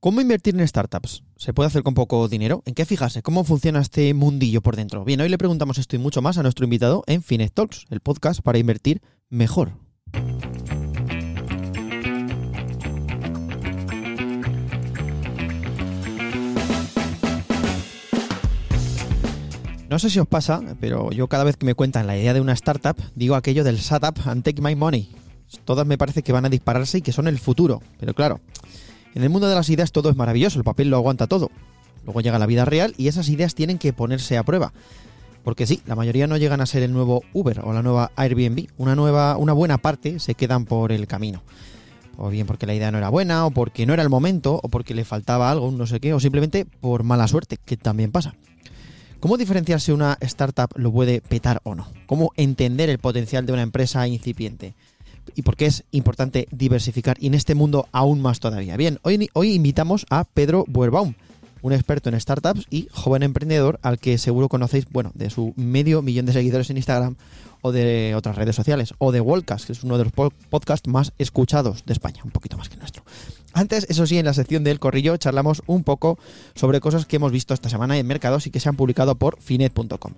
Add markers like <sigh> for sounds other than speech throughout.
¿Cómo invertir en startups? ¿Se puede hacer con poco dinero? ¿En qué fijarse? ¿Cómo funciona este mundillo por dentro? Bien, hoy le preguntamos esto y mucho más a nuestro invitado en Finet Talks, el podcast para invertir mejor. No sé si os pasa, pero yo cada vez que me cuentan la idea de una startup, digo aquello del shut up and take my money. Todas me parece que van a dispararse y que son el futuro. Pero claro, en el mundo de las ideas todo es maravilloso, el papel lo aguanta todo. Luego llega la vida real y esas ideas tienen que ponerse a prueba. Porque sí, la mayoría no llegan a ser el nuevo Uber o la nueva Airbnb. Una, nueva, una buena parte se quedan por el camino. O bien porque la idea no era buena, o porque no era el momento, o porque le faltaba algo, no sé qué, o simplemente por mala suerte, que también pasa. ¿Cómo diferenciar si una startup lo puede petar o no? ¿Cómo entender el potencial de una empresa incipiente? ¿Y por qué es importante diversificar y en este mundo aún más todavía? Bien, hoy, hoy invitamos a Pedro Buerbaum, un experto en startups y joven emprendedor al que seguro conocéis, bueno, de su medio millón de seguidores en Instagram o de otras redes sociales, o de Wallcast, que es uno de los podcasts más escuchados de España, un poquito más que nuestro. Antes, eso sí, en la sección del corrillo charlamos un poco sobre cosas que hemos visto esta semana en mercados y que se han publicado por finet.com.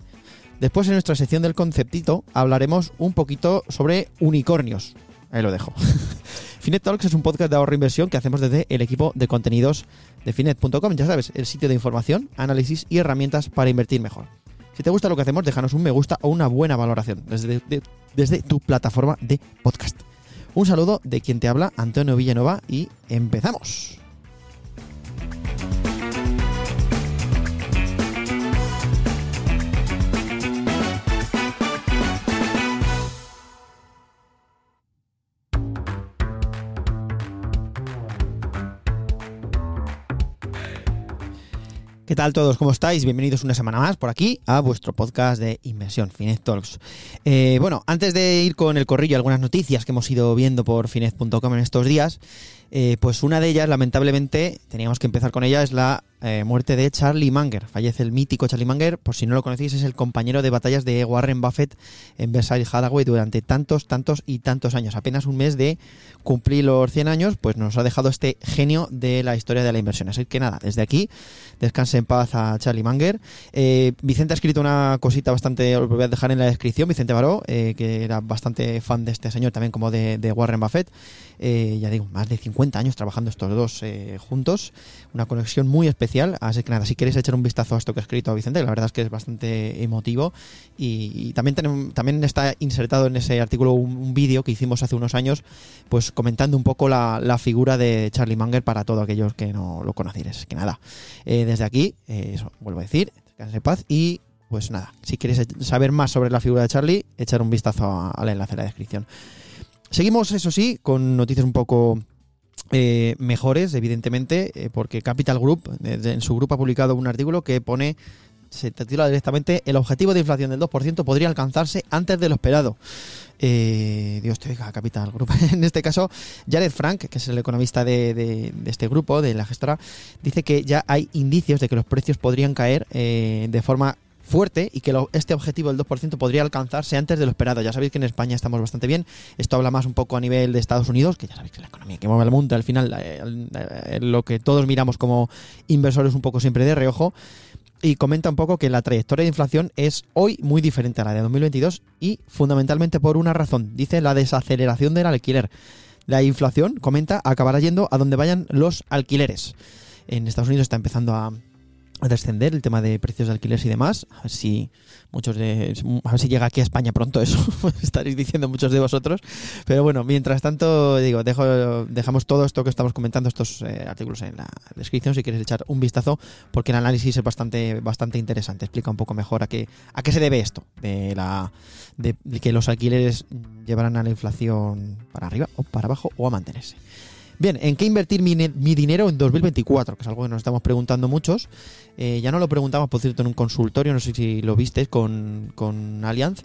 Después, en nuestra sección del conceptito, hablaremos un poquito sobre unicornios. Ahí lo dejo. <laughs> Finet Talks es un podcast de ahorro e inversión que hacemos desde el equipo de contenidos de finet.com. Ya sabes, el sitio de información, análisis y herramientas para invertir mejor. Si te gusta lo que hacemos, déjanos un me gusta o una buena valoración desde, desde tu plataforma de podcast. Un saludo de quien te habla, Antonio Villanova, y empezamos. ¿Qué tal todos? ¿Cómo estáis? Bienvenidos una semana más por aquí a vuestro podcast de inversión, Finet Talks. Eh, bueno, antes de ir con el corrillo, algunas noticias que hemos ido viendo por finet.com en estos días, eh, pues una de ellas, lamentablemente, teníamos que empezar con ella, es la eh, muerte de Charlie Munger. Fallece el mítico Charlie Munger, por si no lo conocéis, es el compañero de batallas de Warren Buffett en Versailles Hathaway durante tantos, tantos y tantos años. Apenas un mes de cumplir los 100 años, pues nos ha dejado este genio de la historia de la inversión. Así que nada, desde aquí, descanse en paz a Charlie Munger. Eh, Vicente ha escrito una cosita bastante, os voy a dejar en la descripción, Vicente Baró, eh, que era bastante fan de este señor, también como de, de Warren Buffett. ya digo, más de 50 años trabajando estos dos juntos. Una conexión muy especial Así que nada, si queréis echar un vistazo a esto que ha escrito Vicente, la verdad es que es bastante emotivo. Y, también, tenemos, también está insertado en ese artículo un, vídeo que hicimos hace unos años, pues comentando un poco la, figura de Charlie Munger para todos aquellos que no lo conocierais. Que nada, eh, desde aquí, eh, eso, vuelvo a decir, descanse paz y pues nada, si queréis saber más sobre la figura de Charlie, echar un vistazo al enlace en la descripción. Seguimos, eso sí, con noticias un poco eh, mejores, evidentemente, eh, porque Capital Group, en su grupo ha publicado un artículo que pone, se titula directamente, el objetivo de inflación del 2% podría alcanzarse antes de lo esperado. Eh, Dios te diga, Capital Group. <laughs> en este caso, Jared Frank, que es el economista de, este grupo, de la gestora, dice que ya hay indicios de que los precios podrían caer de forma fuerte y que este objetivo del 2% podría alcanzarse antes de lo esperado. Ya sabéis que en España estamos bastante bien. Esto habla más un poco a nivel de Estados Unidos, que ya sabéis que la economía que mueve el mundo, al final eh, eh, lo que todos miramos como inversores un poco siempre de reojo. Y comenta un poco que la trayectoria de inflación es hoy muy diferente a la de 2022 y fundamentalmente por una razón. Dice la desaceleración del alquiler. La inflación, comenta, acabará yendo a donde vayan los alquileres. En Estados Unidos está empezando a, a descender el tema de precios de alquileres y demás. A ver si muchos de, a ver si llega aquí a España pronto eso, <laughs> estaréis diciendo muchos de vosotros. Pero bueno, mientras tanto, digo, dejo, dejamos todo esto que estamos comentando, estos eh, artículos en la descripción si quieres echar un vistazo, porque el análisis es bastante, bastante interesante. Explica un poco mejor a qué, a qué se debe esto, de la de que los alquileres llevarán a la inflación para arriba o para abajo o a mantenerse. Bien, ¿en qué invertir mi, dinero en 2024? Que es algo que nos estamos preguntando muchos. Eh, ya no lo preguntamos, por cierto, en un consultorio, no sé si lo viste, con, con Allianz,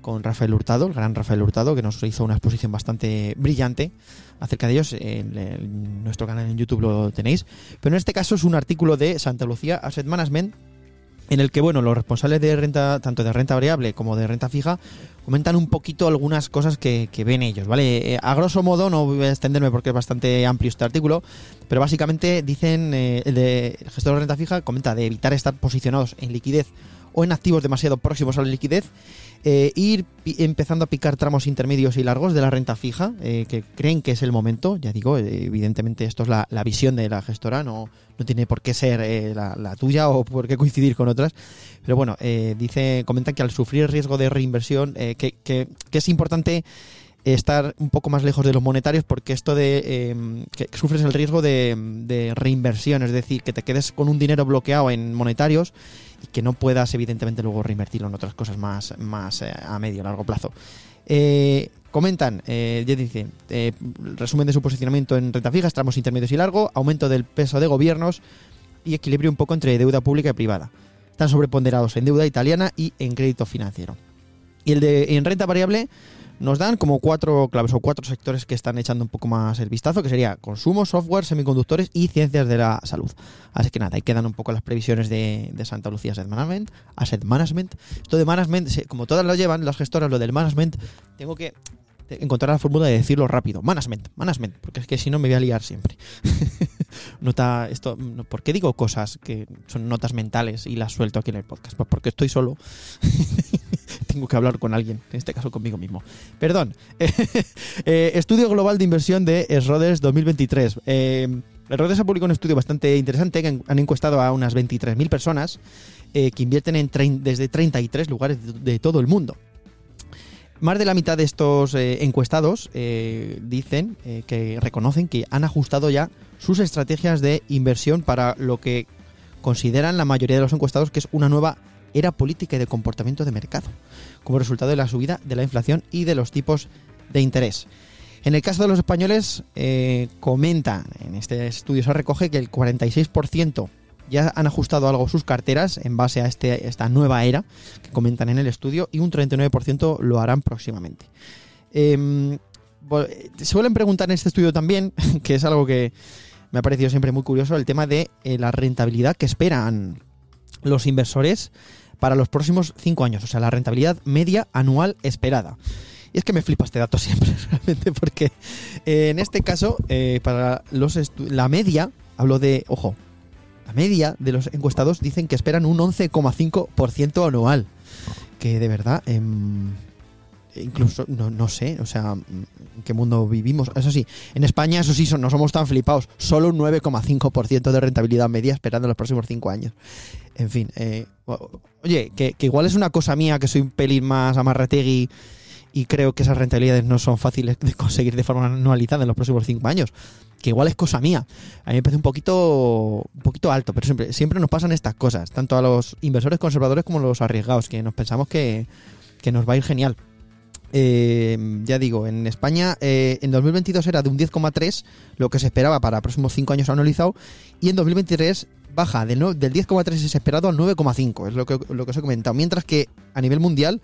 con Rafael Hurtado, el gran Rafael Hurtado, que nos hizo una exposición bastante brillante acerca de ellos. En, nuestro canal en YouTube lo tenéis. Pero en este caso es un artículo de Santa Lucía Asset Management en el que, bueno, los responsables de renta, tanto de renta variable como de renta fija, comentan un poquito algunas cosas que, ven ellos, ¿vale? Eh, a grosso modo, no voy a extenderme porque es bastante amplio este artículo, pero básicamente dicen, eh, el, de, el gestor de renta fija comenta de evitar estar posicionados en liquidez o en activos demasiado próximos a la liquidez, eh, ir empezando a picar tramos intermedios y largos de la renta fija, eh, que creen que es el momento, ya digo, eh, evidentemente esto es la, visión de la gestora, no, no tiene por qué ser la, tuya o por qué coincidir con otras, pero bueno, dice, comentan que al sufrir riesgo de reinversión, que, que, que es importante estar un poco más lejos de los monetarios porque esto de em, que sufres el riesgo de, reinversión, es decir, que te quedes con un dinero bloqueado en monetarios y que no puedas evidentemente luego reinvertirlo en otras cosas más, más eh, a medio largo plazo. Eh, comentan, eh, ya dicen, resumen de su posicionamiento en renta fija, tramos intermedios y largo, aumento del peso de gobiernos y equilibrio un poco entre deuda pública y privada. Están sobreponderados en deuda italiana y en crédito financiero. Y el de en renta variable, nos dan como cuatro claves o cuatro sectores que están echando un poco más el vistazo, que sería consumo, software, semiconductores y ciencias de la salud. Así que nada, ahí quedan un poco las previsiones de, Santa Lucía Asset Management. Asset Management. Esto de management, como todas lo llevan, las gestoras, lo del management, tengo que encontrar la fórmula de decirlo rápido. Management, management, porque es que si no me voy a liar siempre. <laughs> Nota esto, ¿por qué digo cosas que son notas mentales y las suelto aquí en el podcast? Pues porque estoy solo. <laughs> tengo que hablar con alguien, en este caso conmigo mismo. Perdón. <laughs> Eh, estudio global de inversión de Schroders 2023. Eh, Schroders ha publicado un estudio bastante interesante que han encuestado a unas 23.000 personas eh, que invierten en desde 33 lugares de, todo el mundo. Más de la mitad de estos eh, encuestados dicen que reconocen que han ajustado ya sus estrategias de inversión para lo que consideran la mayoría de los encuestados que es una nueva era política y de comportamiento de mercado, como resultado de la subida de la inflación y de los tipos de interés. En el caso de los españoles, eh, comenta, en este estudio se recoge que el 46% ya han ajustado algo sus carteras en base a este, esta nueva era que comentan en el estudio y un 39% lo harán próximamente. Se suelen preguntar en este estudio también, <laughs> que es algo que me ha parecido siempre muy curioso, el tema de eh, la rentabilidad que esperan los inversores para los próximos cinco años, o sea, la rentabilidad media anual esperada. Y es que me flipa este dato <laughs> siempre, realmente, porque eh, en este caso, eh, para los la media, hablo de, ojo, la media de los encuestados dicen que esperan un 11,5% anual. Que de verdad, em, incluso, no, no, sé, o sea, en qué mundo vivimos. Eso sí, en España, eso sí, no somos tan flipados. Solo un 9,5% de rentabilidad media esperando los próximos cinco años. En fin, eh, oye, que, igual es una cosa mía, que soy un pelín más amarrategui y creo que esas rentabilidades no son fáciles de conseguir de forma anualizada en los próximos cinco años. Que igual es cosa mía. A mí me parece un poquito, un poquito alto, pero siempre, siempre nos pasan estas cosas, tanto a los inversores conservadores como a los arriesgados, que nos pensamos que, nos va a ir genial. Eh, ya digo, en España eh, en 2022 era de un 10,3 lo que se esperaba para próximos 5 años anualizado y en 2023 baja del, del 10,3 es esperado al 9,5, es lo que, lo que os he comentado. Mientras que a nivel mundial,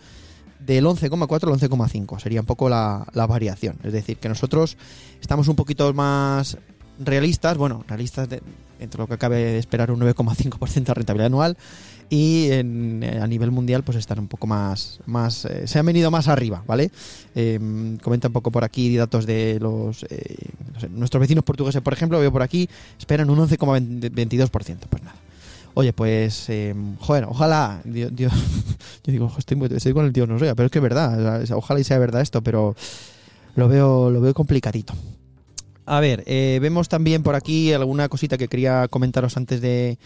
del 11,4 al 11,5 sería un poco la, variación. Es decir, que nosotros estamos un poquito más realistas, bueno, realistas de, entre lo que cabe de esperar un 9,5% de rentabilidad anual y eh, a nivel mundial pues están un poco más, más eh, se han venido más arriba, ¿vale? Em, comenta un poco por aquí datos de los eh, nuestros vecinos portugueses, por ejemplo, veo por aquí, esperan un 11,22%, pues nada. Oye, pues, em, joder, ojalá, <laughs> yo digo, estoy, con el tío no pero es que es verdad, ojalá y sea verdad esto, pero lo veo, lo veo complicadito. A ver, vemos también por aquí alguna cosita que quería comentaros antes de,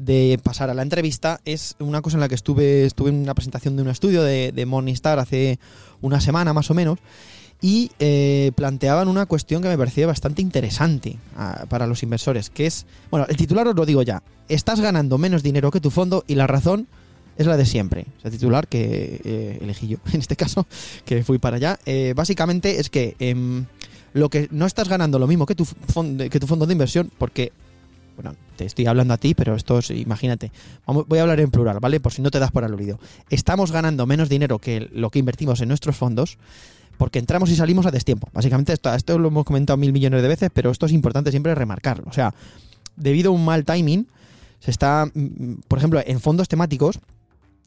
de pasar a la entrevista es una cosa en la que estuve, estuve en una presentación de un estudio de, de Morningstar hace una semana más o menos y eh, planteaban una cuestión que me parecía bastante interesante ah, para los inversores, que es, bueno, el titular os lo digo ya, estás ganando menos dinero que tu fondo y la razón es la de siempre. el titular que eh, elegí yo, <laughs> en este caso, que fui para allá, eh, básicamente es que em, lo que no estás ganando lo mismo que tu, que tu fondo de inversión, porque bueno, te estoy hablando a ti, pero esto es, imagínate, voy a hablar en plural, ¿vale? Por si no te das por aludido. Estamos ganando menos dinero que lo que invertimos en nuestros fondos porque entramos y salimos a destiempo. Básicamente esto, lo hemos comentado mil millones de veces, pero esto es importante siempre remarcarlo. O sea, debido a un mal timing, Se está, mm, por ejemplo, en fondos temáticos,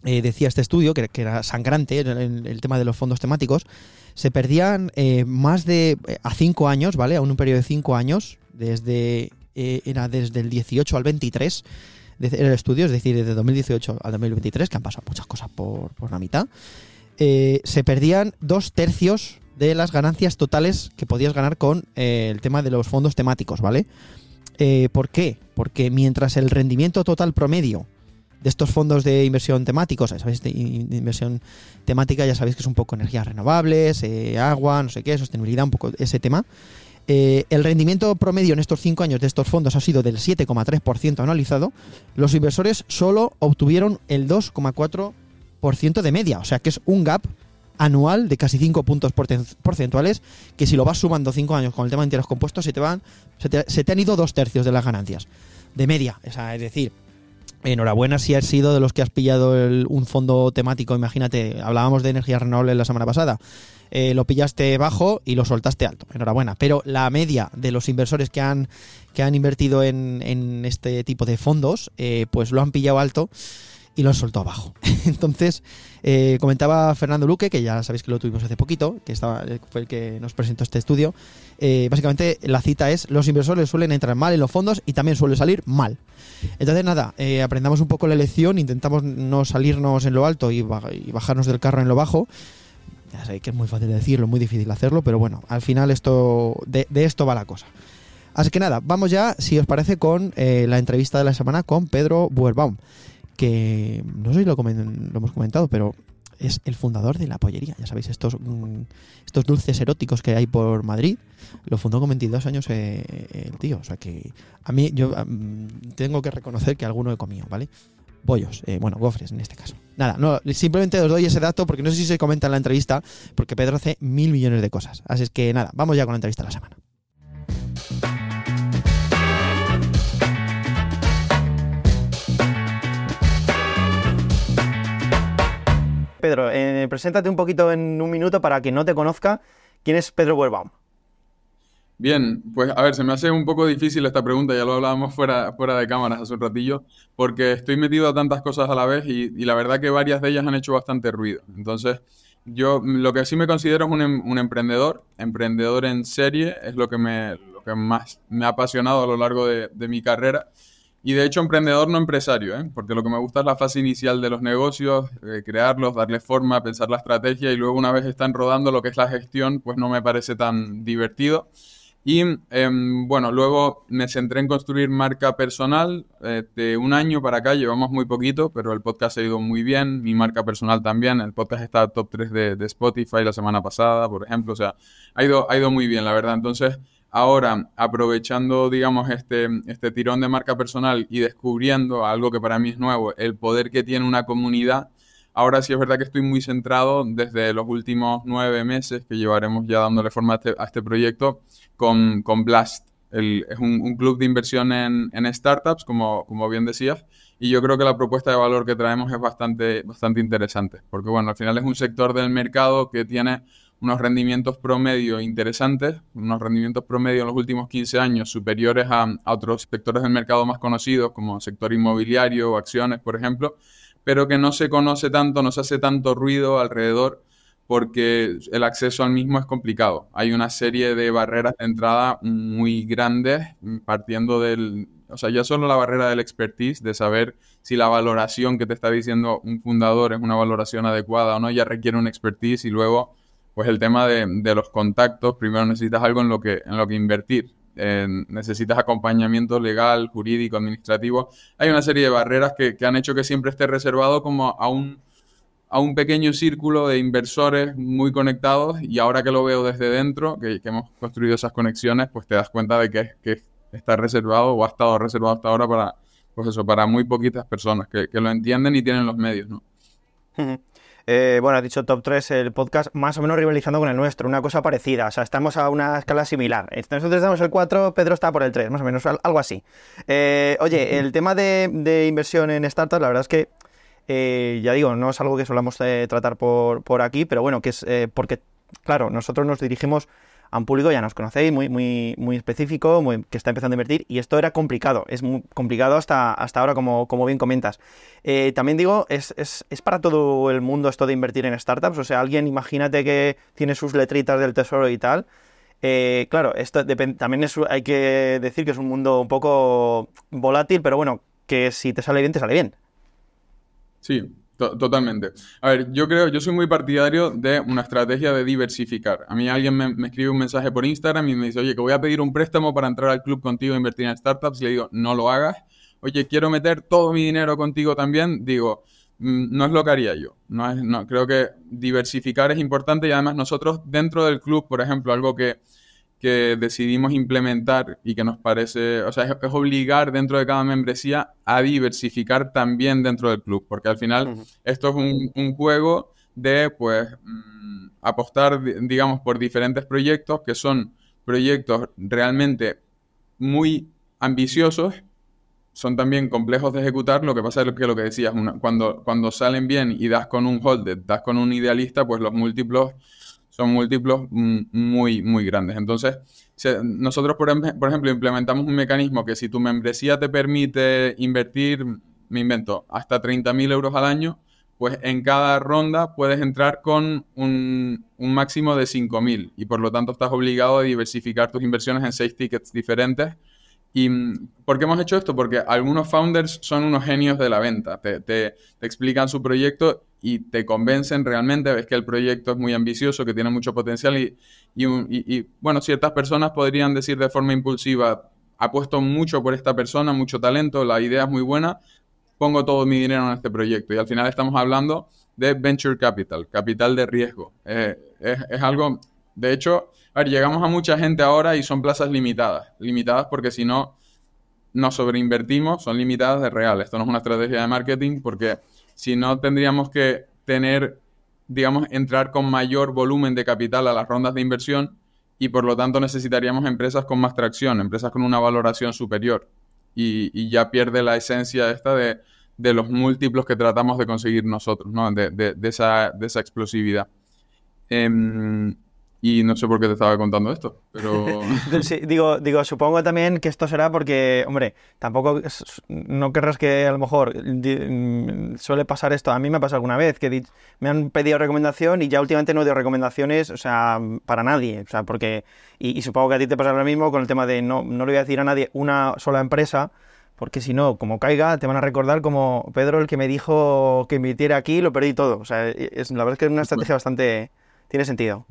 eh, decía este estudio, que, era sangrante el, el, tema de los fondos temáticos, se perdían eh, más de eh, a cinco años, ¿vale? A un periodo de cinco años, desde era desde el 18 al 23, era el estudio, es decir, desde 2018 al 2023, que han pasado muchas cosas por, por la mitad, se perdían dos tercios de las ganancias totales que podías ganar con el tema de los fondos temáticos, ¿vale? ¿Por qué? Porque mientras el rendimiento total promedio de estos fondos de inversión temáticos, ¿sabéis? De inversión temática, ya sabéis que es un poco energías renovables, eh, agua, no sé qué, sostenibilidad, un poco ese tema. Eh, el rendimiento promedio en estos cinco años de estos fondos ha sido del 7,3% anualizado. Los inversores solo obtuvieron el 2,4% de media, o sea que es un gap anual de casi 5 puntos porcentuales, que si lo vas sumando 5 años con el tema de enteros compuestos, se te, van, se te, han ido dos tercios de las ganancias. De media, es decir, Enhorabuena si has sido de los que has pillado un fondo temático. Imagínate, hablábamos de energías renovables la semana pasada. Eh, lo pillaste bajo y lo soltaste alto. Enhorabuena. Pero la media de los inversores que han, que han invertido en, este tipo de fondos, eh, pues lo han pillado alto y lo han soltado abajo. <laughs> Entonces, eh, comentaba Fernando Luque, que ya sabéis que lo tuvimos hace poquito, que estaba, fue el que nos presentó este estudio. básicamente, la cita es: los inversores suelen entrar mal en los fondos y también suele salir mal. Entonces, nada, eh, aprendamos un poco la lección, intentamos no salirnos en lo alto y, bajarnos del carro en lo bajo. Ya sé que es muy fácil decirlo, muy difícil hacerlo, pero bueno, al final esto de, esto va la cosa. Así que nada, vamos ya, si os parece, con eh, la entrevista de la semana con Pedro Buerbaum, que no sé si lo, hemos comentado, pero es el fundador de la pollería. Ya sabéis, estos, mm, estos dulces eróticos que hay por Madrid, lo fundó con 22 años eh, el tío. O sea que a mí, yo tengo que reconocer que alguno he comido, ¿vale? Bollos, eh, bueno, gofres en este caso. Nada, no, simplemente os doy ese dato porque no sé si se comenta en la entrevista, porque Pedro hace mil millones de cosas. Así es que nada, vamos ya con la entrevista de la semana. Pedro, eh, preséntate un poquito en un minuto para quien no te conozca. ¿Quién es Pedro Buerbaum? Bien, pues a ver, se me hace un poco difícil esta pregunta, ya lo hablábamos fuera, fuera de cámaras hace un ratillo, porque estoy metido a tantas cosas a la vez y, la verdad que varias de ellas han hecho bastante ruido. Entonces, yo lo que sí me considero es un, em, emprendedor, emprendedor en serie, es lo que, me, más me ha apasionado a lo largo de mi carrera. Y de hecho, emprendedor no empresario, ¿eh? porque lo que me gusta es la fase inicial de los negocios, eh, crearlos, darle forma, pensar la estrategia y luego una vez están rodando lo que es la gestión, pues no me parece tan divertido. Y em, bueno, luego me centré en construir marca personal. Eh, de un año para acá llevamos muy poquito, pero el podcast ha ido muy bien, mi marca personal también. El podcast está top 3 de, de Spotify la semana pasada, por ejemplo. O sea, ha ido, ha ido muy bien, la verdad. Entonces, Ahora, aprovechando, digamos, este, este tirón de marca personal y descubriendo algo que para mí es nuevo, el poder que tiene una comunidad, ahora sí es verdad que estoy muy centrado desde los últimos nueve meses que llevaremos ya dándole forma a este, este proyecto con, con Blast. es un, club de inversión en, en startups, como, como bien decías, y yo creo que la propuesta de valor que traemos es bastante, bastante interesante, porque bueno, al final es un sector del mercado que tiene unos rendimientos promedio interesantes, unos rendimientos promedio en los últimos 15 años superiores a, otros sectores del mercado más conocidos, como sector inmobiliario o acciones, por ejemplo, pero que no se conoce tanto, no se hace tanto ruido alrededor porque el acceso al mismo es complicado. Hay una serie de barreras de entrada muy grandes, partiendo del, o sea, ya solo la barrera del expertise, de saber si la valoración que te está diciendo un fundador es una valoración adecuada o no, ya requiere un expertise y luego pues el tema de, los contactos, primero necesitas algo en lo que, en lo que invertir. necesitas acompañamiento legal, jurídico, administrativo. Hay una serie de barreras que, han hecho que siempre esté reservado como a un, a un pequeño círculo de inversores muy conectados y ahora que lo veo desde dentro, que, hemos construido esas conexiones, pues te das cuenta de que, que, está reservado o ha estado reservado hasta ahora para, pues eso, para muy poquitas personas que, lo entienden y tienen los medios, ¿no? Eh, bueno, has dicho top 3 el podcast más o menos rivalizando con el nuestro, una cosa parecida, o sea, estamos a una escala similar. Nosotros damos el 4, Pedro está por el 3, más o menos, algo así. Eh, oye, el tema de, inversión en startups, la verdad es que, eh, ya digo, no es algo que solamos tratar por, por, aquí, pero bueno, que es porque, claro, nosotros nos dirigimos a un público, ya nos conocéis, muy, muy, muy específico, que está empezando a invertir, y esto era complicado, es muy complicado hasta, hasta ahora, como, como bien comentas. Eh, también digo, es, es, es, para todo el mundo esto de invertir en startups, o sea, alguien, imagínate que tiene sus letritas del tesoro y tal. Eh, claro, esto también es, hay que decir que es un mundo un poco volátil, pero bueno, que si te sale bien, te sale bien. Sí, totalmente. A ver, yo creo, yo soy muy partidario de una estrategia de diversificar. A mí alguien me, escribe un mensaje por Instagram y me dice, oye, que voy a pedir un préstamo para entrar al club contigo e invertir en startups. Y le digo, no lo hagas. Oye, quiero meter todo mi dinero contigo también. Digo, mm, no es lo que haría yo. No es, no, creo que diversificar es importante y además nosotros dentro del club, por ejemplo, algo que que decidimos implementar y que nos parece, o sea, es, obligar dentro de cada membresía a diversificar también dentro del club, porque al final esto es un, juego de, pues, mm, apostar, digamos, por diferentes proyectos que son proyectos realmente muy ambiciosos, son también complejos de ejecutar, lo que pasa es que lo que decías, cuando, cuando salen bien y das con un holder, das con un idealista, pues los múltiplos son múltiplos mm, muy, muy grandes. Entonces, nosotros, por, ejemplo, implementamos un mecanismo que si tu membresía te permite invertir, me invento, hasta 30.000 euros al año, pues en cada ronda puedes entrar con un, un máximo de 5.000 y por lo tanto estás obligado a diversificar tus inversiones en seis tickets diferentes ¿Y mm, por qué hemos hecho esto? Porque algunos founders son unos genios de la venta. Te, explican su proyecto y te convencen realmente, ves que el proyecto es muy ambicioso, que tiene mucho potencial y, y, bueno, ciertas personas podrían decir de forma impulsiva, apuesto mucho por esta persona, mucho talento, la idea es muy buena, pongo todo mi dinero en este proyecto. Y al final estamos hablando de venture capital, capital de riesgo. Eh, es, es algo, de hecho, a ver, llegamos a mucha gente ahora y son plazas limitadas. Limitadas porque si no, nos sobreinvertimos, son limitadas de real. Esto no es una estrategia de marketing porque si no tendríamos que tener, digamos, entrar con mayor volumen de capital a las rondas de inversión y por lo tanto necesitaríamos empresas con más tracción, empresas con una valoración superior. Y, ya pierde la esencia esta de, los múltiplos que tratamos de conseguir nosotros, ¿no? De, esa, de esa explosividad. Em, y no sé por qué te estaba contando esto, pero... <laughs> digo, digo, supongo también que esto será porque, hombre, tampoco, no querrás que a lo mejor mm, suele pasar esto. A mí me ha pasado alguna vez que me han pedido recomendación y ya últimamente no doy recomendaciones, o sea, para nadie. O sea, porque, y, supongo que a ti te pasa lo mismo con el tema de no, no le voy a decir a nadie una sola empresa, porque si no, como caiga, te van a recordar como Pedro el que me dijo que invirtiera aquí, lo perdí todo. O sea, es, la verdad es que es una estrategia bastante... Tiene sentido.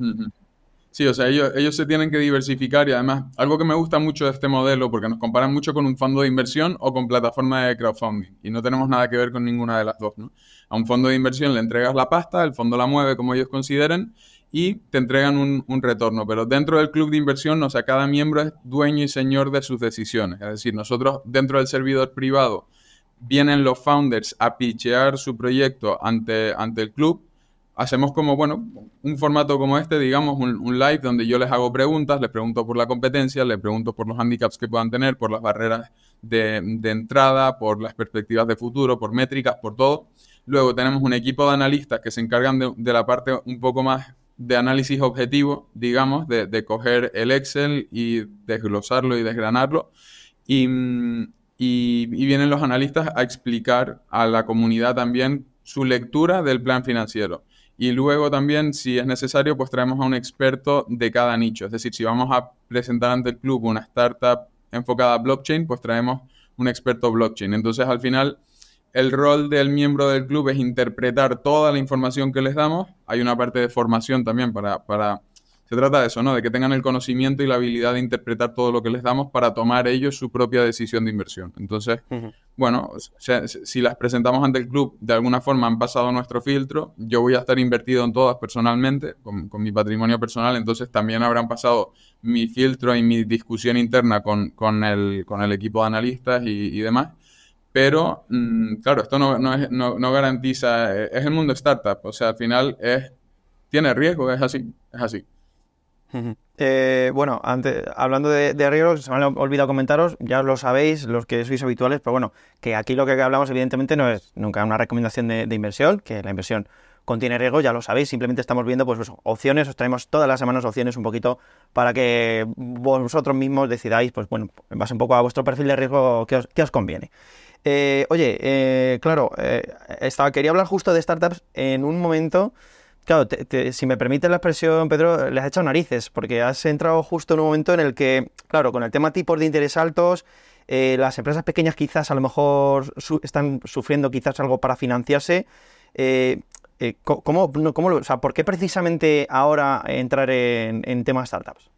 Sí, o sea, ellos, ellos se tienen que diversificar y además algo que me gusta mucho de este modelo, porque nos comparan mucho con un fondo de inversión o con plataforma de crowdfunding y no tenemos nada que ver con ninguna de las dos, ¿no? A un fondo de inversión le entregas la pasta, el fondo la mueve como ellos consideren y te entregan un, un, retorno. Pero dentro del club de inversión, o sea, cada miembro es dueño y señor de sus decisiones. Es decir, nosotros dentro del servidor privado vienen los founders a pitchear su proyecto ante, ante el club hacemos como, bueno, un formato como este, digamos, un, live donde yo les hago preguntas, les pregunto por la competencia, les pregunto por los handicaps que puedan tener, por las barreras de, entrada, por las perspectivas de futuro, por métricas, por todo. Luego tenemos un equipo de analistas que se encargan de, la parte un poco más de análisis objetivo, digamos, de, coger el Excel y desglosarlo y desgranarlo. Y, y vienen los analistas a explicar a la comunidad también su lectura del plan financiero. Y luego también, si es necesario, pues traemos a un experto de cada nicho. Es decir, si vamos a presentar ante el club una startup enfocada a blockchain, pues traemos un experto blockchain. Entonces, al final, el rol del miembro del club es interpretar toda la información que les damos. Hay una parte de formación también para, para se trata de eso, ¿no? De que tengan el conocimiento y la habilidad de interpretar todo lo que les damos para tomar ellos su propia decisión de inversión. Entonces, bueno, si las presentamos ante el club, de alguna forma han pasado nuestro filtro, yo voy a estar invertido en todas personalmente, con, mi patrimonio personal, entonces también habrán pasado mi filtro y mi discusión interna con, con, el, con el equipo de analistas y, demás. Pero, mm, claro, esto no, no, es, no, no garantiza, es el mundo startup, o sea, al final es, tiene riesgo, es así, es así. Eh, bueno, antes, hablando de, riesgos, se me ha olvidado comentaros, ya lo sabéis, los que sois habituales, pero bueno, que aquí lo que hablamos evidentemente no es nunca una recomendación de, inversión, que la inversión contiene riesgo, ya lo sabéis, simplemente estamos viendo pues, pues, opciones, os traemos todas las semanas opciones un poquito para que vosotros mismos decidáis, pues bueno, en base un poco a vuestro perfil de riesgo que os, conviene. Eh, oye, eh, claro, eh, estaba, quería hablar justo de startups en un momento Claro, si me permite la expresión, Pedro, le has echado narices, porque has entrado justo en un momento en el que, claro, con el tema tipos de interés altos, eh, las empresas pequeñas quizás a lo mejor están sufriendo quizás algo para financiarse. Eh, eh, ¿cómo, o sea, ¿Por qué precisamente ahora entrar en, en temas startups?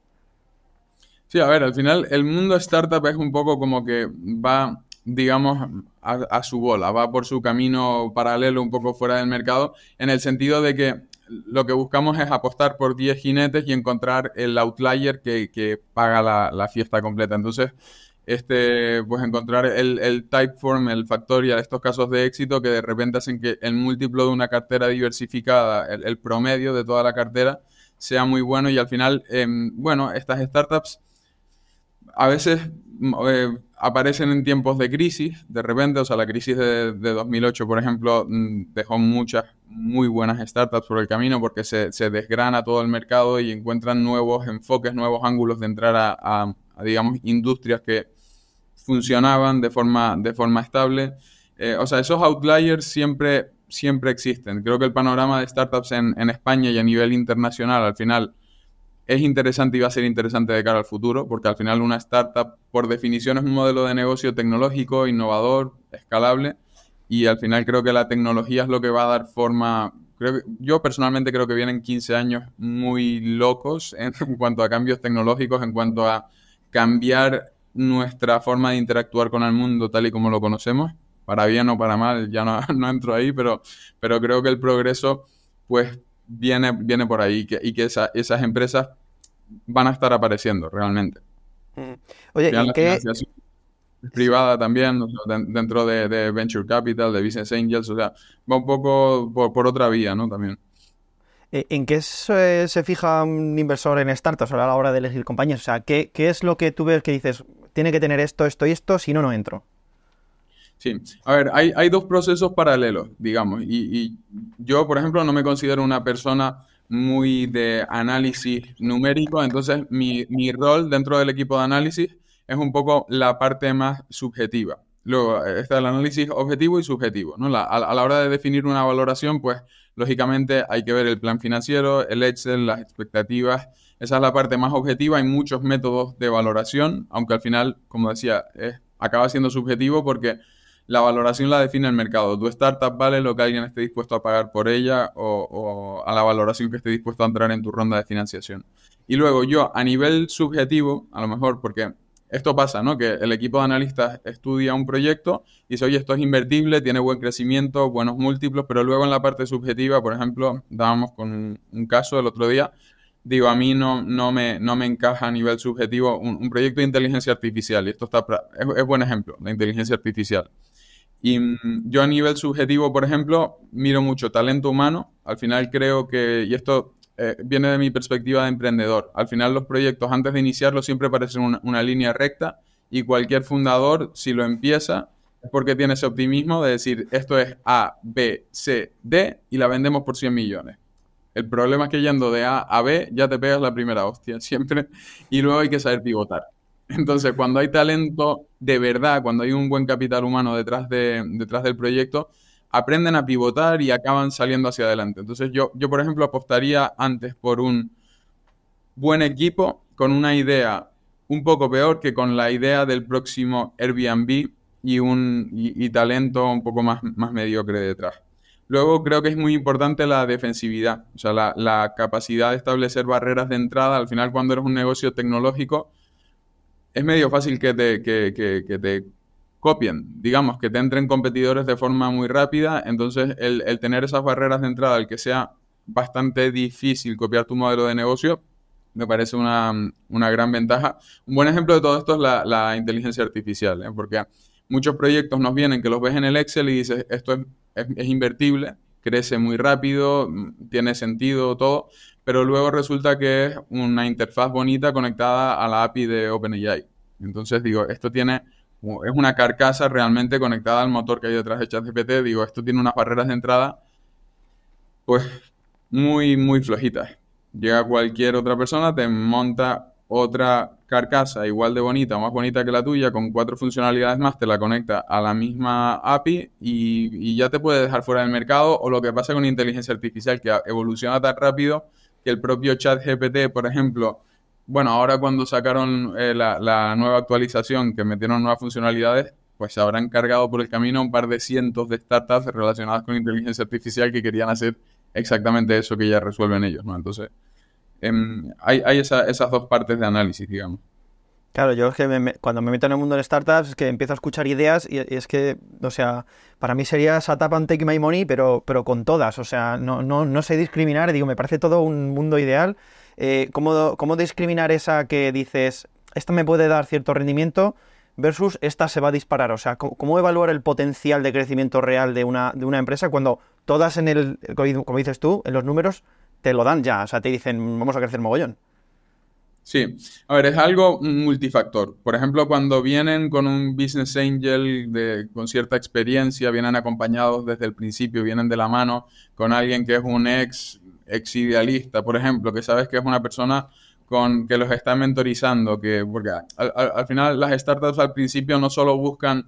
Sí, a ver, al final el mundo startup es un poco como que va digamos, a, su bola, va por su camino paralelo un poco fuera del mercado, en el sentido de que lo que buscamos es apostar por 10 jinetes y encontrar el outlier que, paga la, fiesta completa. Entonces, este, pues encontrar el, typeform, el factorial, estos casos de éxito que de repente hacen que el múltiplo de una cartera diversificada, el, promedio de toda la cartera, sea muy bueno y al final, em, bueno, estas startups a veces eh, aparecen en tiempos de crisis, de repente, o sea, la crisis de, 2008, por ejemplo, mm, dejó muchas muy buenas startups por el camino porque se, desgrana todo el mercado y encuentran nuevos enfoques, nuevos ángulos de entrar a, digamos, industrias que funcionaban de forma, de forma estable. Eh, o sea, esos outliers siempre, siempre existen. Creo que el panorama de startups en, en España y a nivel internacional, al final, es interesante y va a ser interesante de cara al futuro, porque al final una startup, por definición, es un modelo de negocio tecnológico, innovador, escalable, y al final creo que la tecnología es lo que va a dar forma. Creo yo personalmente creo que vienen 15 años muy locos en, <laughs> cuanto a cambios tecnológicos, en cuanto a cambiar nuestra forma de interactuar con el mundo tal y como lo conocemos, para bien o para mal, ya no, <laughs> no entro ahí, pero, pero creo que el progreso, pues viene, viene por ahí y que esas empresas van a estar apareciendo realmente. Mm. Oye, ¿y qué? Privada también, dentro de, Venture Capital, de Business Angels, o sea, va un poco por, otra vía, ¿no? También. Eh, ¿En qué se, fija un inversor en startups a la hora de elegir compañías? O sea, ¿qué, ¿qué es lo que tú ves que dices, tiene que tener esto, esto y esto, si no, no entro? Sí, a ver, hay, hay dos procesos paralelos, digamos, y, yo, por ejemplo, no me considero una persona muy de análisis numérico, entonces mi, mi, rol dentro del equipo de análisis es un poco la parte más subjetiva. Luego está el análisis objetivo y subjetivo, ¿no? a, a, la hora de definir una valoración, pues lógicamente hay que ver el plan financiero, el Excel, las expectativas, esa es la parte más objetiva, hay muchos métodos de valoración, aunque al final, como decía, es, acaba siendo subjetivo porque la valoración la define el mercado. Tu startup vale lo que alguien esté dispuesto a pagar por ella o, a la valoración que esté dispuesto a entrar en tu ronda de financiación. Y luego yo, a nivel subjetivo, a lo mejor, porque esto pasa, ¿no? Que el equipo de analistas estudia un proyecto y dice, oye, esto es invertible, tiene buen crecimiento, buenos múltiplos, pero luego en la parte subjetiva, por ejemplo, dábamos con un, caso el otro día, digo, a mí no, no, me, no me encaja a nivel subjetivo un, proyecto de inteligencia artificial, y esto está, es, es buen ejemplo, de inteligencia artificial. Y mm, yo a nivel subjetivo, por ejemplo, miro mucho talento humano. Al final creo que, y esto eh, viene de mi perspectiva de emprendedor, al final los proyectos antes de iniciarlos siempre parecen una, línea recta y cualquier fundador, si lo empieza, es porque tiene ese optimismo de decir, esto es A, B, C, D y la vendemos por 100 millones. El problema es que yendo de A a B ya te pegas la primera hostia, <laughs> siempre, y luego hay que saber pivotar. Entonces, cuando hay talento de verdad, cuando hay un buen capital humano detrás, de, detrás del proyecto, aprenden a pivotar y acaban saliendo hacia adelante. Entonces, yo, yo, por ejemplo, apostaría antes por un buen equipo con una idea un poco peor que con la idea del próximo Airbnb y un y, talento un poco más, más mediocre detrás. Luego creo que es muy importante la defensividad, o sea, la, la capacidad de establecer barreras de entrada. Al final, cuando eres un negocio tecnológico, es medio fácil que te, que, te copien, digamos, que te entren competidores de forma muy rápida, entonces el, tener esas barreras de entrada, el que sea bastante difícil copiar tu modelo de negocio, me parece una, gran ventaja. Un buen ejemplo de todo esto es la, inteligencia artificial, ¿eh? porque muchos proyectos nos vienen que los ves en el Excel y dices, esto es, es invertible, crece muy rápido, tiene sentido todo, pero luego resulta que es una interfaz bonita conectada a la API de OpenAI. Entonces digo, esto tiene, es una carcasa realmente conectada al motor que hay detrás de ChatGPT, digo, esto tiene unas barreras de entrada pues muy, muy flojitas. Llega cualquier otra persona, te monta otra carcasa igual de bonita más bonita que la tuya, con cuatro funcionalidades más, te la conecta a la misma API y, ya te puede dejar fuera del mercado. O lo que pasa con inteligencia artificial, que evoluciona tan rápido que el propio chat GPT, por ejemplo, bueno, ahora cuando sacaron eh, la, la, nueva actualización, que metieron nuevas funcionalidades, pues se habrán cargado por el camino un par de cientos de startups relacionadas con inteligencia artificial que querían hacer exactamente eso que ya resuelven ellos, ¿no? Entonces, em, hay, esas dos partes de análisis, digamos. Claro, yo es que cuando me meto en el mundo de startups es que empiezo a escuchar ideas y, es que, o sea, para mí sería Satap and Take My Money, pero, pero con todas. O sea, no, no, no sé discriminar, digo, me parece todo un mundo ideal. Eh, ¿cómo, ¿Cómo discriminar esa que dices, esta me puede dar cierto rendimiento versus esta se va a disparar? O sea, ¿cómo, evaluar el potencial de crecimiento real de una, de una empresa cuando todas en el, como dices tú, en los números te lo dan ya? O sea, te dicen, vamos a crecer mogollón. Sí, a ver, es algo multifactor. Por ejemplo, cuando vienen con un business angel de, con cierta experiencia, vienen acompañados desde el principio, vienen de la mano con alguien que es un ex, ex idealista, por ejemplo, que sabes que es una persona con que los está mentorizando, que porque al, final las startups al principio no solo buscan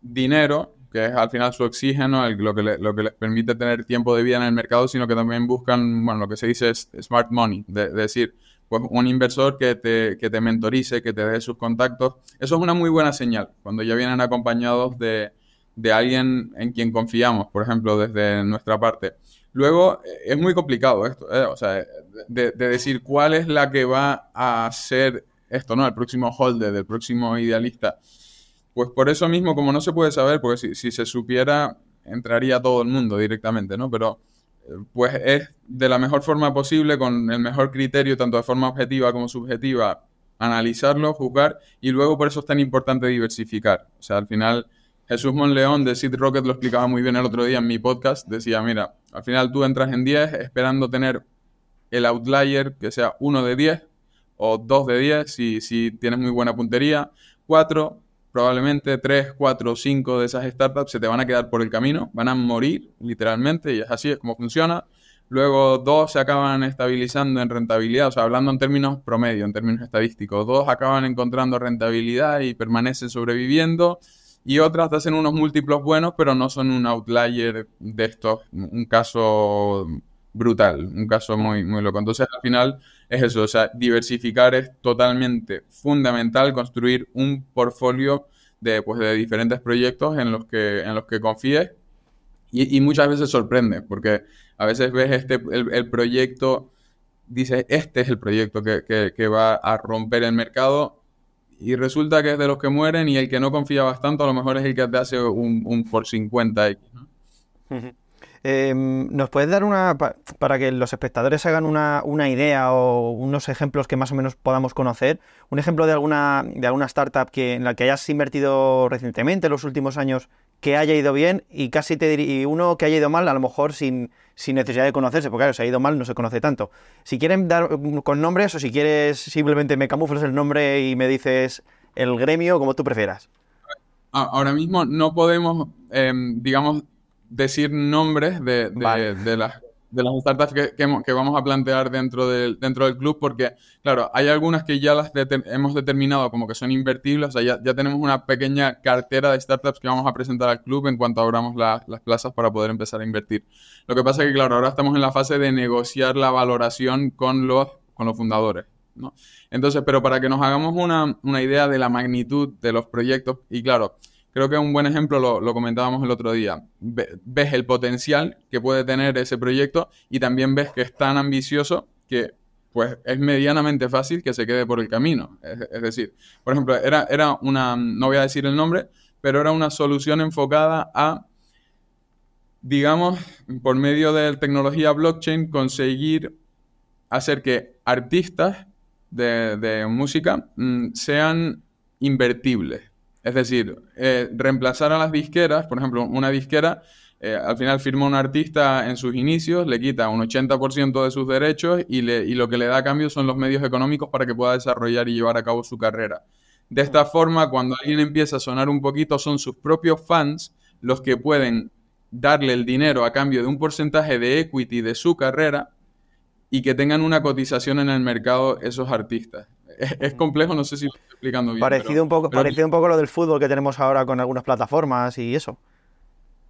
dinero, que es al final su oxígeno, lo, que lo que les permite tener tiempo de vida en el mercado, sino que también buscan, bueno, lo que se dice es smart money, de, decir, pues un inversor que te, que te mentorice, que te dé sus contactos. Eso es una muy buena señal, cuando ya vienen acompañados de, de alguien en quien confiamos, por ejemplo, desde nuestra parte. Luego, es muy complicado esto, ¿eh? o sea, de, decir cuál es la que va a ser esto, ¿no? El próximo holder, el próximo idealista. Pues por eso mismo, como no se puede saber, porque si, se supiera, entraría todo el mundo directamente, ¿no? Pero pues es de la mejor forma posible, con el mejor criterio, tanto de forma objetiva como subjetiva, analizarlo, juzgar, y luego por eso es tan importante diversificar. O sea, al final Jesús Monleón de Seed Rocket lo explicaba muy bien el otro día en mi podcast. Decía, mira, al final tú entras en 10 esperando tener el outlier que sea 1 de 10 o 2 de 10 si, si tienes muy buena puntería. 4, probablemente 3, 4, 5 de esas startups se te van a quedar por el camino, van a morir literalmente y es así es como funciona. Luego dos se acaban estabilizando en rentabilidad, o sea, hablando en términos promedio, en términos estadísticos. Dos acaban encontrando rentabilidad y permanecen sobreviviendo y otras te hacen unos múltiplos buenos, pero no son un outlier de estos, un caso brutal, un caso muy, muy loco. Entonces, al final es eso, o sea, diversificar es totalmente fundamental, construir un portfolio de, pues, de diferentes proyectos en los que, en los que confíes y, muchas veces sorprende, porque a veces ves este, el, proyecto, dices, este es el proyecto que, que, que va a romper el mercado y resulta que es de los que mueren y el que no confía bastante a lo mejor es el que te hace un, un por 50X. Em, ¿Nos puedes dar una, para que los espectadores hagan una, una, idea o unos ejemplos que más o menos podamos conocer? Un ejemplo de alguna, de alguna startup que, en la que hayas invertido recientemente, en los últimos años, que haya ido bien y casi te y uno que haya ido mal, a lo mejor sin, sin necesidad de conocerse, porque claro, si ha ido mal no se conoce tanto. Si quieren dar con nombres o si quieres simplemente me camuflas el nombre y me dices el gremio, como tú prefieras. Ahora mismo no podemos, em, digamos, decir nombres de, de, las de las startups que, que, vamos a plantear dentro del, dentro del club, porque, claro, hay algunas que ya las hemos determinado como que son invertibles, o sea, ya, ya, tenemos una pequeña cartera de startups que vamos a presentar al club en cuanto abramos las plazas para poder empezar a invertir. Lo que pasa es que, claro, ahora estamos en la fase de negociar la valoración con los, con los fundadores. ¿no? Entonces, pero para que nos hagamos una, una idea de la magnitud de los proyectos, y claro, Creo que un buen ejemplo lo, comentábamos el otro día. ves el potencial que puede tener ese proyecto y también ves que es tan ambicioso que pues es medianamente fácil que se quede por el camino. Es, decir, por ejemplo, era, era una, no voy a decir el nombre, pero era una solución enfocada a, digamos, por medio de tecnología blockchain, conseguir hacer que artistas de, música mm, sean invertibles. Es decir, eh, reemplazar a las disqueras, por ejemplo, una disquera eh, al final firma un artista en sus inicios, le quita un 80% de sus derechos y, lo que le da a cambio son los medios económicos para que pueda desarrollar y llevar a cabo su carrera. De esta forma, cuando alguien empieza a sonar un poquito, son sus propios fans los que pueden darle el dinero a cambio de un porcentaje de equity de su carrera y que tengan una cotización en el mercado esos artistas. <laughs> Es, complejo, no sé si estoy explicando bien. Parecido, un poco, parecido un poco lo del fútbol que tenemos ahora con algunas plataformas y eso.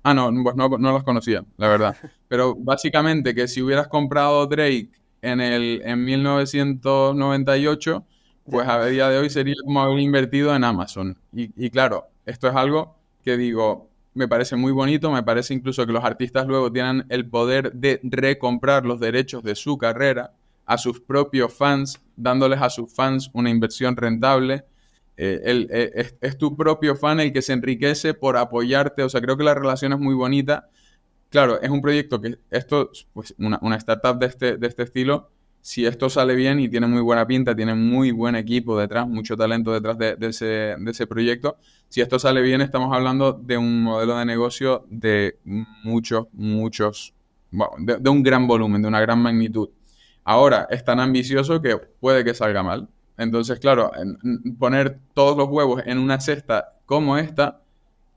Ah, no, pues no, no los conocía, la verdad. <laughs> Pero básicamente que si hubieras comprado Drake en, el, en 1998, pues a día de hoy sería como haber invertido en Amazon. Y, y claro, esto es algo que digo, me parece muy bonito, me parece incluso que los artistas luego tienen el poder de recomprar los derechos de su carrera a sus propios fans, dándoles a sus fans una inversión rentable. Eh, eh, es, tu propio fan el que se enriquece por apoyarte, o sea, creo que la relación es muy bonita. Claro, es un proyecto que esto, pues una, startup de este, de este estilo, si esto sale bien y tiene muy buena pinta, tiene muy buen equipo detrás, mucho talento detrás de, ese, de, ese, proyecto, si esto sale bien estamos hablando de un modelo de negocio de muchos, muchos, de, un gran volumen, de una gran magnitud. Ahora, es tan ambicioso que puede que salga mal. Entonces, claro, poner todos los huevos en una cesta como esta,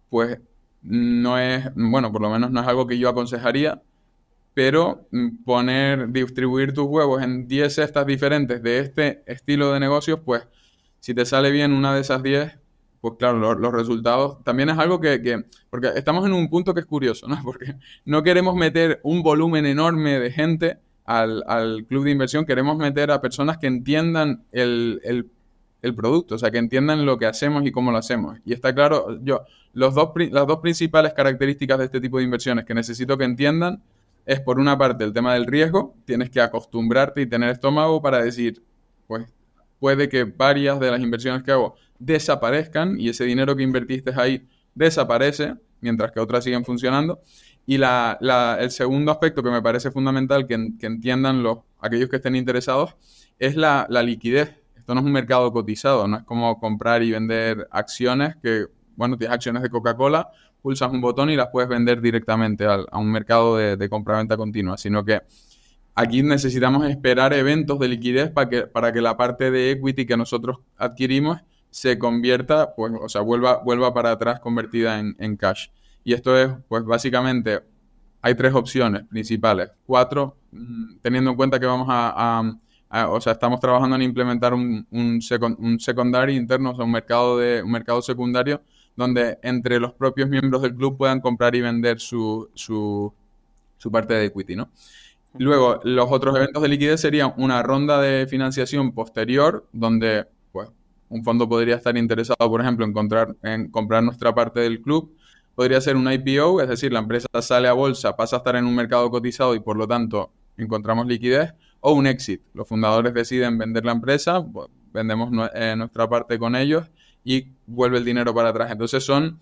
pues no es, bueno, por lo menos no es algo que yo aconsejaría pero mm, poner, distribuir tus huevos en 10 cestas diferentes de este estilo de negocios, pues si te sale bien una de esas 10, pues claro, los resultados también es algo que, porque estamos en un punto que es curioso, ¿no? <laughs> Porque no queremos meter un volumen enorme de gente al, club de inversión, queremos meter a personas que entiendan el, el, producto, o sea, que entiendan lo que hacemos y cómo lo hacemos. Y está claro, yo, los dos, las dos principales características de este tipo de inversiones que necesito que entiendan es por una parte el tema del riesgo, tienes que acostumbrarte y tener estómago para decir, pues puede que varias de las inversiones que hago desaparezcan y ese dinero que invertiste ahí desaparece, mientras que otras siguen funcionando. Y la, el segundo aspecto que me parece fundamental que, entiendan los, aquellos que estén interesados es la, la liquidez. Esto no es un mercado cotizado, no es como comprar y vender acciones que, bueno, tienes acciones de Coca-Cola, pulsas un botón y las puedes vender directamente a, un mercado de, de compra-venta continua, sino que aquí necesitamos esperar eventos de liquidez para que, para que la parte de equity que nosotros adquirimos se convierta, pues, o sea, vuelva, vuelva para atrás convertida en, cash. Y esto es, pues básicamente, hay tres opciones principales. Cuatro, mm, teniendo en cuenta que vamos a, o sea, estamos trabajando en implementar un, un, interno, o sea, un mercado, de, un mercado secundario donde entre los propios miembros del club puedan comprar y vender su, su, parte de equity, ¿no? Luego, los otros eventos de liquidez serían una ronda de financiación posterior, donde pues, un fondo podría estar interesado, por ejemplo, en comprar nuestra parte del club. Podría ser un IPO, es decir, la empresa sale a bolsa, pasa a estar en un mercado cotizado y por lo tanto encontramos liquidez. O un exit. Los fundadores deciden vender la empresa, vendemos eh, nuestra parte con ellos y vuelve el dinero para atrás. Entonces son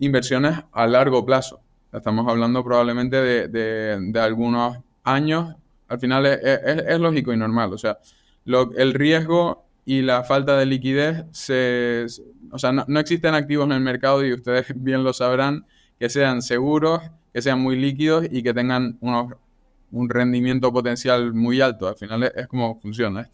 inversiones a largo plazo. Estamos hablando probablemente de, algunos años. Al final es, lógico y normal. O sea, el riesgo y la falta de liquidez, se, o sea, no, existen activos en el mercado y ustedes <laughs> bien lo sabrán, que sean seguros, que sean muy líquidos y que tengan unos, un rendimiento potencial muy alto. Al final es, es como funciona.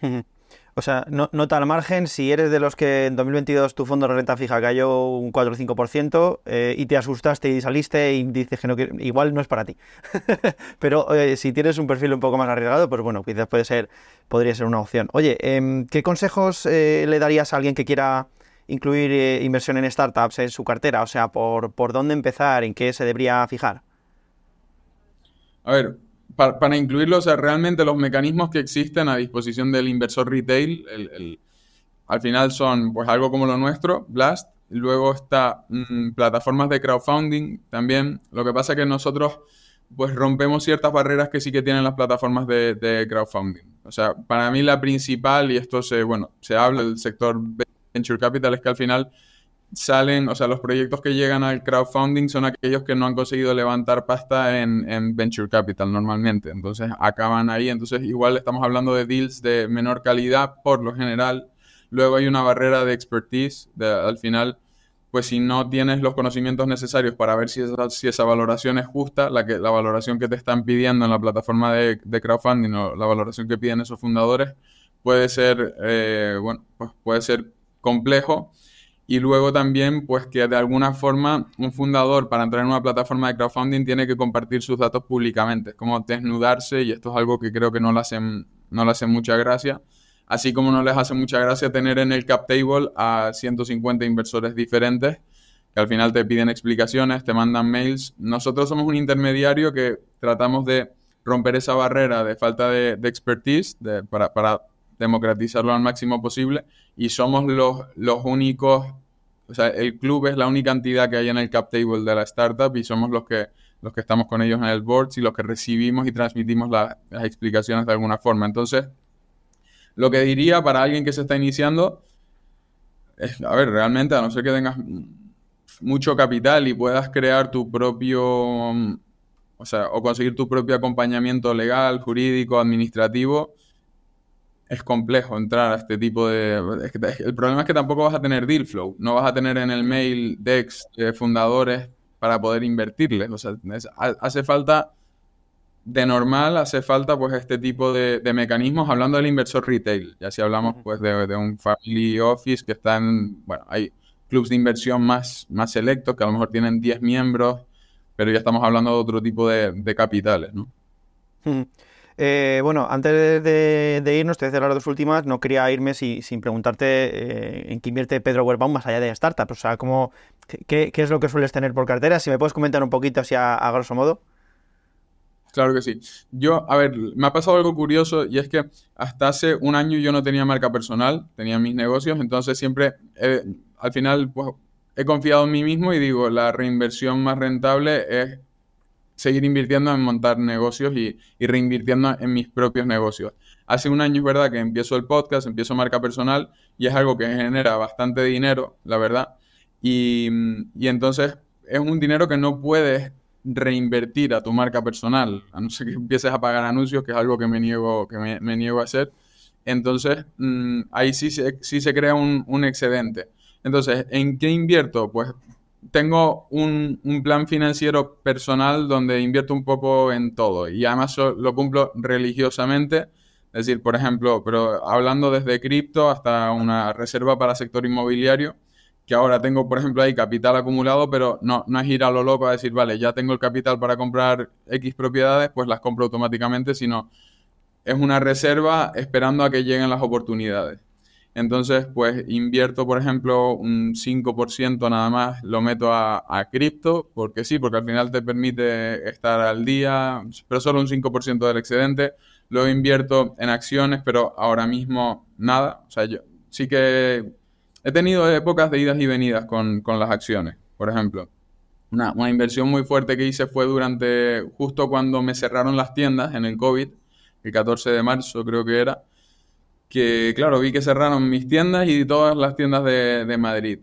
<laughs> O sea, no, nota al margen, si eres de los que en 2022 tu fondo de renta fija cayó un 4 o 5% eh, y te asustaste y saliste y dices que no igual no es para ti. <laughs> Pero si tienes un perfil un poco más arriesgado, pues bueno, quizás puede ser, podría ser una opción. Oye, em, ¿qué consejos eh, le darías a alguien que quiera incluir inversión en startups en su cartera? O sea, por, por dónde empezar, en qué se debería fijar. A ver, para, incluirlo, o sea, realmente los mecanismos que existen a disposición del inversor retail, al final son pues algo como lo nuestro, Blast, luego está mm, plataformas de crowdfunding también. Lo que pasa es que nosotros pues rompemos ciertas barreras que sí que tienen las plataformas de, de crowdfunding. O sea, para mí la principal, y esto se, bueno, se habla del sector venture capital, es que al final salen, o sea, los proyectos que llegan al crowdfunding son aquellos que no han conseguido levantar pasta en, venture capital normalmente. Entonces acaban ahí. Entonces igual estamos hablando de deals de menor calidad por lo general. Luego hay una barrera de expertise. al final, pues si no tienes los conocimientos necesarios para ver si esa, si esa valoración es justa, la, que, la valoración que te están pidiendo en la plataforma de, crowdfunding o la valoración que piden esos fundadores, puede ser, eh, bueno, pues puede ser complejo y luego también, pues que de alguna forma un fundador para entrar en una plataforma de crowdfunding tiene que compartir sus datos públicamente, como desnudarse y esto es algo que creo que no le hacen, no le hacen mucha gracia. Así como no les hace mucha gracia tener en el cap table a 150 inversores diferentes que al final te piden explicaciones, te mandan mails. Nosotros somos un intermediario que tratamos de romper esa barrera de falta de, expertise para democratizarlo al máximo posible y somos los, los únicos, o sea, el club es la única entidad que hay en el cap table de la startup y somos los que, los que estamos con ellos en el board y los que recibimos y transmitimos las explicaciones de alguna forma. Entonces, lo que diría para alguien que se está iniciando es, a ver, realmente, a no ser que tengas mucho capital y puedas crear tu propio, o sea, o conseguir tu propio acompañamiento legal, jurídico, administrativo, es complejo entrar a este tipo de... el problema es que tampoco vas a tener deal flow, no vas a tener en el mail decks de fundadores para poder invertirles. O sea, hace falta, de normal, hace falta pues este tipo de, mecanismos, hablando del inversor retail, ya si hablamos pues de, un family office que están, bueno, hay clubs de inversión más, más selectos que a lo mejor tienen 10 miembros, pero ya estamos hablando de otro tipo de, capitales, ¿no? Eh, bueno, antes de, irnos, te voy a las dos últimas. No quería irme sin preguntarte eh, en qué invierte Pedro Huerbaum más allá de startups. O sea, ¿cómo, qué, es lo que sueles tener por cartera? Si me puedes comentar un poquito así a, grosso modo. Claro que sí. Yo, a ver, me ha pasado algo curioso y es que hasta hace un año yo no tenía marca personal, tenía mis negocios, entonces siempre, al final, pues, he confiado en mí mismo y digo, la reinversión más rentable es seguir invirtiendo en montar negocios y, reinvirtiendo en mis propios negocios. Hace un año es verdad que empiezo el podcast, empiezo marca personal y es algo que genera bastante dinero, la verdad. Y, entonces es un dinero que no puedes reinvertir a tu marca personal, a no ser que empieces a pagar anuncios, que es algo que me niego, que me, niego a hacer. Entonces, mm, ahí sí se, sí se crea un, un excedente. Entonces, ¿en qué invierto? Pues tengo un, plan financiero personal donde invierto un poco en todo y además lo cumplo religiosamente. Es decir, por ejemplo, pero hablando desde cripto hasta una reserva para sector inmobiliario, que ahora tengo, por ejemplo, ahí capital acumulado, pero no, no es ir a lo loco a decir, vale, ya tengo el capital para comprar X propiedades, pues las compro automáticamente, sino es una reserva esperando a que lleguen las oportunidades. Entonces, pues invierto, por ejemplo, un 5% nada más, lo meto a, cripto, porque sí, porque al final te permite estar al día, pero solo un 5% del excedente. Luego invierto en acciones, pero ahora mismo nada. O sea, yo sí que he tenido épocas de idas y venidas con, las acciones, por ejemplo. Una, una, inversión muy fuerte que hice fue durante, justo cuando me cerraron las tiendas en el COVID, el 14 de marzo creo que era que, claro, vi que cerraron mis tiendas y todas las tiendas de, Madrid.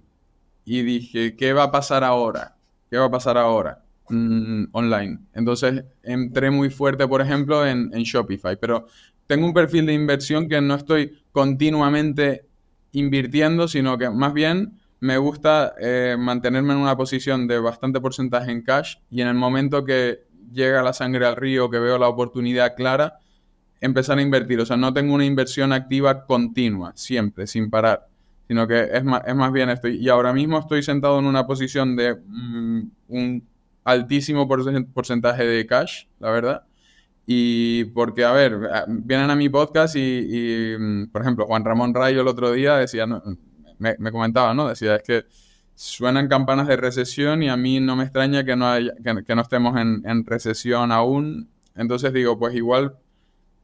Y dije, ¿qué va a pasar ahora? ¿Qué va a pasar ahora? Mm, online. Entonces entré muy fuerte, por ejemplo, en, Shopify, pero tengo un perfil de inversión que no estoy continuamente invirtiendo, sino que más bien me gusta eh, mantenerme en una posición de bastante porcentaje en cash y en el momento que llega la sangre al río, que veo la oportunidad clara, empezar a invertir. O sea, no tengo una inversión activa continua, siempre, sin parar. Sino que es más, es más bien estoy. Y ahora mismo estoy sentado en una posición de mm, un altísimo porcentaje de cash, la verdad. Y porque, a ver, vienen a mi podcast y, mm, por ejemplo, Juan Ramón Rayo el otro día decía, me, comentaba, ¿no? Decía, es que suenan campanas de recesión y a mí no me extraña que no, haya, que, no estemos en recesión aún. Entonces digo, pues igual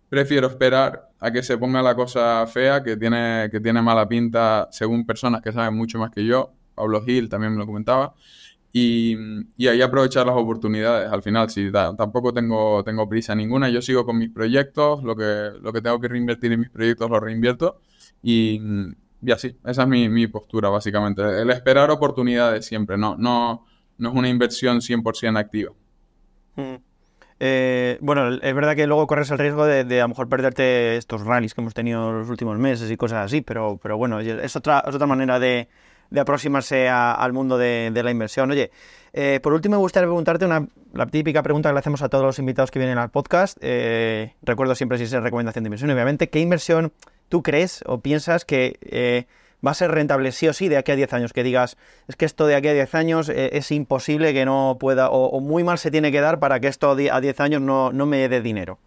prefiero esperar a que se ponga la cosa fea, que tiene, que tiene mala pinta según personas que saben mucho más que yo. Pablo Gil también me lo comentaba. Y, ahí aprovechar las oportunidades. Al final, si tampoco tengo, tengo prisa ninguna, yo sigo con mis proyectos, lo que, lo que tengo que reinvertir en mis proyectos lo reinvierto. Y, y así, esa es mi, postura básicamente. El esperar oportunidades siempre, no, no, no es una inversión 100% activa. Mm. Eh, bueno, es verdad que luego corres el riesgo de, a lo mejor perderte estos rallies que hemos tenido los últimos meses y cosas así, pero, pero bueno, es otra, otra manera de, aproximarse al mundo de, la inversión. Oye, eh, por último me gustaría preguntarte una, la típica pregunta que le hacemos a todos los invitados que vienen al podcast. Eh, recuerdo siempre si es recomendación de inversión, obviamente. ¿Qué inversión tú crees o piensas que va a ser rentable sí o sí de aquí a 10 años, que digas, es que esto de aquí a 10 años eh, es imposible que no pueda, o, muy mal se tiene que dar para que esto a 10 años no, me dé dinero.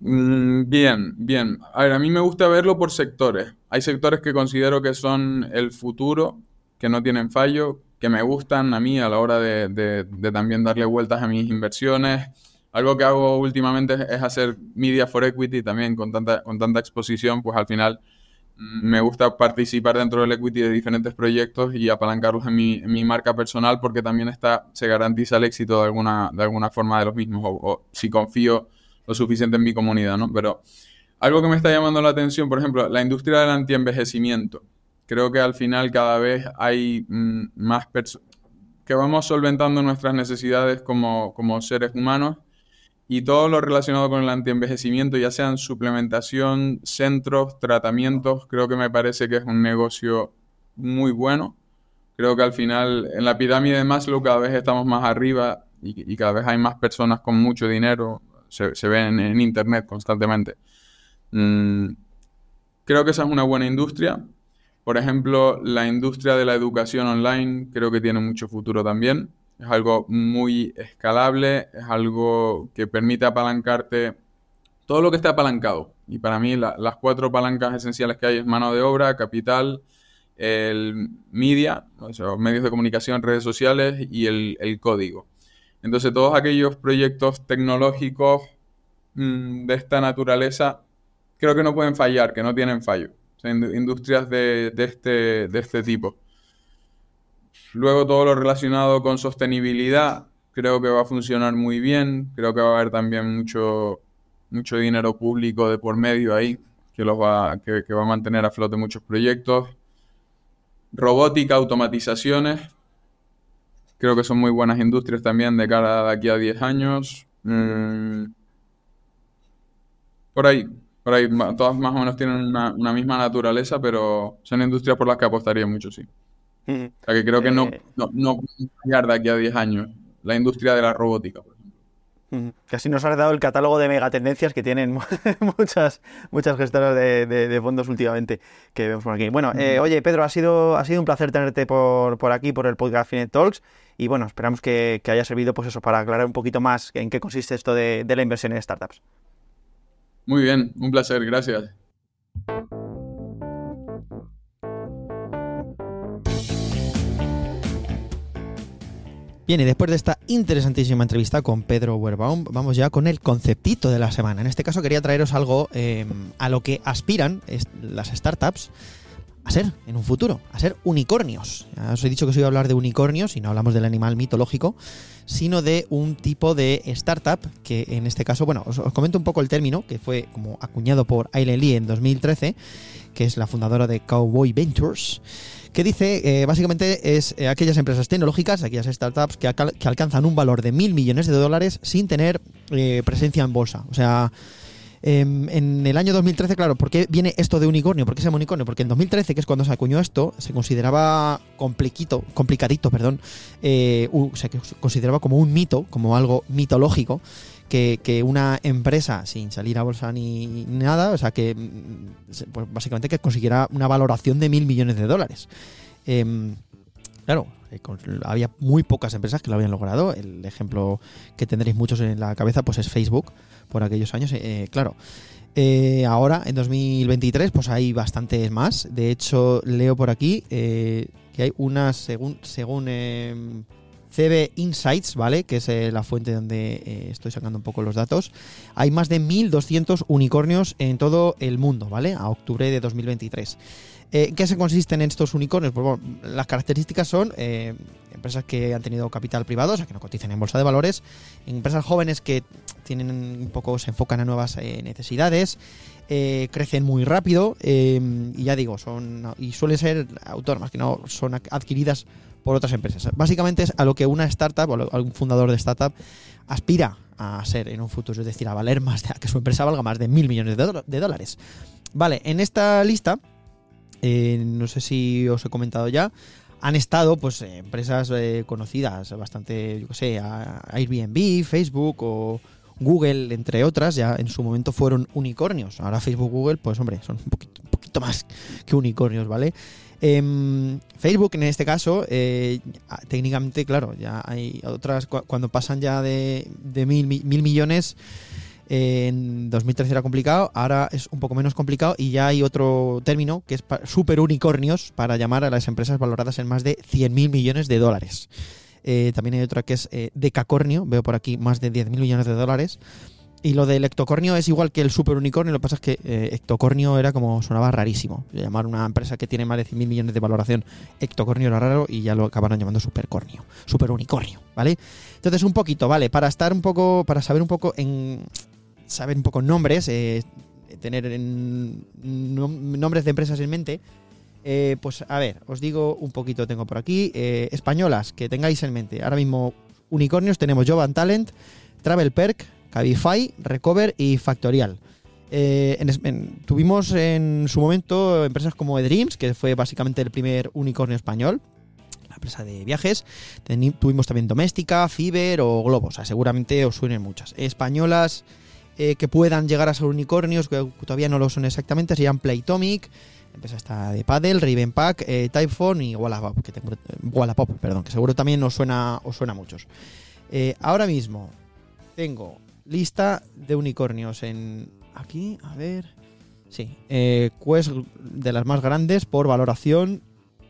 Mm, bien, bien. A ver, a mí me gusta verlo por sectores. Hay sectores que considero que son el futuro, que no tienen fallo, que me gustan a mí a la hora de, también darle vueltas a mis inversiones. Algo que hago últimamente es hacer media for equity también con tanta, con tanta exposición, pues al final me gusta participar dentro del equity de diferentes proyectos y apalancarlos en mi, marca personal porque también está, se garantiza el éxito de alguna, de alguna forma de los mismos o, si confío lo suficiente en mi comunidad, ¿no? Pero algo que me está llamando la atención, por ejemplo, la industria del antienvejecimiento creo que al final cada vez hay mm, más personas que vamos solventando nuestras necesidades como, seres humanos y todo lo relacionado con el antienvejecimiento, ya sean suplementación, centros, tratamientos, creo que me parece que es un negocio muy bueno. Creo que al final en la pirámide de Maslow cada vez estamos más arriba y, cada vez hay más personas con mucho dinero, se, se ven en, internet constantemente. Mm, creo que esa es una buena industria. Por ejemplo, la industria de la educación online creo que tiene mucho futuro también. Es algo muy escalable, es algo que permite apalancarte todo lo que esté apalancado. Y para mí las cuatro palancas esenciales que hay es mano de obra, capital, el media, o sea, medios de comunicación, redes sociales y el, código. Entonces todos aquellos proyectos tecnológicos mm, de esta naturaleza creo que no pueden fallar, que no tienen fallo industrias de, este, de este tipo. Luego todo lo relacionado con sostenibilidad creo que va a funcionar muy bien. Creo que va a haber también mucho, mucho dinero público de por medio ahí que, los va, que, va a mantener a flote muchos proyectos. Robótica, automatizaciones. Creo que son muy buenas industrias también de cara a aquí a 10 años. Mm. Por ahí, por ahí todas más o menos tienen una, misma naturaleza, pero son industrias por las que apostaría mucho, sí. O sea que creo que no, eh. no, no llegar de aquí a 10 años la industria de la robótica, por ejemplo. Casi nos has dado el catálogo de megatendencias que tienen <laughs> muchas, muchas gestoras de, fondos últimamente que vemos por aquí. Bueno, eh, oye, Pedro, ha sido, ha sido un placer tenerte por, por aquí, por el podcast Finet Talks. Y bueno, esperamos que, haya servido pues eso, para aclarar un poquito más en qué consiste esto de, de la inversión en startups. Muy bien, un placer, gracias. Bien, y después de esta interesantísima entrevista con Pedro Werbaum, vamos ya con el conceptito de la semana. En este caso quería traeros algo em, a lo que aspiran las startups a ser en un futuro, a ser unicornios. Os he dicho que os iba a hablar de unicornios y no hablamos del animal mitológico, sino de un tipo de startup que en este caso, bueno, os, comento un poco el término, que fue como acuñado por Aileen Lee en 2013, que es la fundadora de Cowboy Ventures, que dice, eh, básicamente es eh, aquellas empresas tecnológicas, aquellas startups que, alcanzan un valor de mil millones de dólares sin tener eh, presencia en bolsa. O sea, Em, en el año 2013, claro, ¿por qué viene esto de unicornio? ¿Por qué se llama unicornio? Porque en 2013, que es cuando se acuñó esto, se consideraba compliquito, complicadito, perdón, se consideraba como un mito, como algo mitológico, que, una empresa sin salir a bolsa ni nada, o sea, que mm, pues básicamente que consiguiera una valoración de mil millones de dólares. Em, claro, eh, había muy pocas empresas que lo habían logrado. El ejemplo que tendréis muchos en la cabeza pues es Facebook por aquellos años, eh, claro. Eh, ahora, en 2023, pues hay bastantes más. De hecho, leo por aquí que hay unas, según, según em, CB Insights, ¿vale? Que es la fuente donde estoy sacando un poco los datos. Hay más de 1.200 unicornios en todo el mundo, ¿vale? A octubre de 2023. ¿En qué se consisten estos unicornios? Pues bueno, las características son empresas que han tenido capital privado, o sea, que no cotizan en bolsa de valores, empresas jóvenes que tienen un poco, se enfocan a nuevas eh, necesidades, eh, crecen muy rápido eh, y ya digo, son y suelen ser autónomas, que no son adquiridas por otras empresas. Básicamente es a lo que una startup o algún fundador de startup aspira a ser en un futuro, es decir, a valer más, de, a que su empresa valga más de mil millones de, dólares. Vale, en esta lista, no sé si os he comentado ya, han estado pues empresas conocidas, bastante, yo que sé, Airbnb, Facebook o Google, entre otras, ya en su momento fueron unicornios. Ahora Facebook, Google, pues hombre, son un poquito, un poquito más que unicornios, ¿vale? Em, Facebook en este caso, eh, técnicamente, claro, ya hay otras, cuando pasan ya de, mil, mil millones, en 2013 era complicado, ahora es un poco menos complicado y ya hay otro término que es super unicornios para llamar a las empresas valoradas en más de 100.000 millones de dólares. Eh, también hay otra que es eh, decacornio, veo por aquí más de 10.000 millones de dólares. Y lo del ectocornio es igual que el super unicornio, lo que pasa es que eh, ectocornio era como sonaba rarísimo. Llamar una empresa que tiene más de 100.000 millones de valoración ectocornio era raro y ya lo acabaron llamando supercornio, super unicornio, ¿vale? Entonces un poquito, ¿vale? Para estar un poco, para saber un poco en saber un poco nombres, eh, tener nombres de empresas en mente, eh, pues a ver, os digo un poquito, tengo por aquí, eh, españolas que tengáis en mente. Ahora mismo, unicornios, tenemos Jovan Talent, Travel Perk, Cabify, Recover y Factorial. tuvimos en su momento empresas como eDreams, que fue básicamente el primer unicornio español, la empresa de viajes. tuvimos también Doméstica, Fiber o Globo. O sea, seguramente os suenen muchas. Españolas eh, que puedan llegar a ser unicornios, que todavía no lo son exactamente, serían Playtomic, empresa esta de Paddle, Ravenpack, eh, Typephone y Wallapop, que Wallapop, perdón, que seguro también os suena, os suena a muchos. Eh, ahora mismo tengo lista de unicornios en aquí, a ver, sí, Quest de las más grandes por valoración,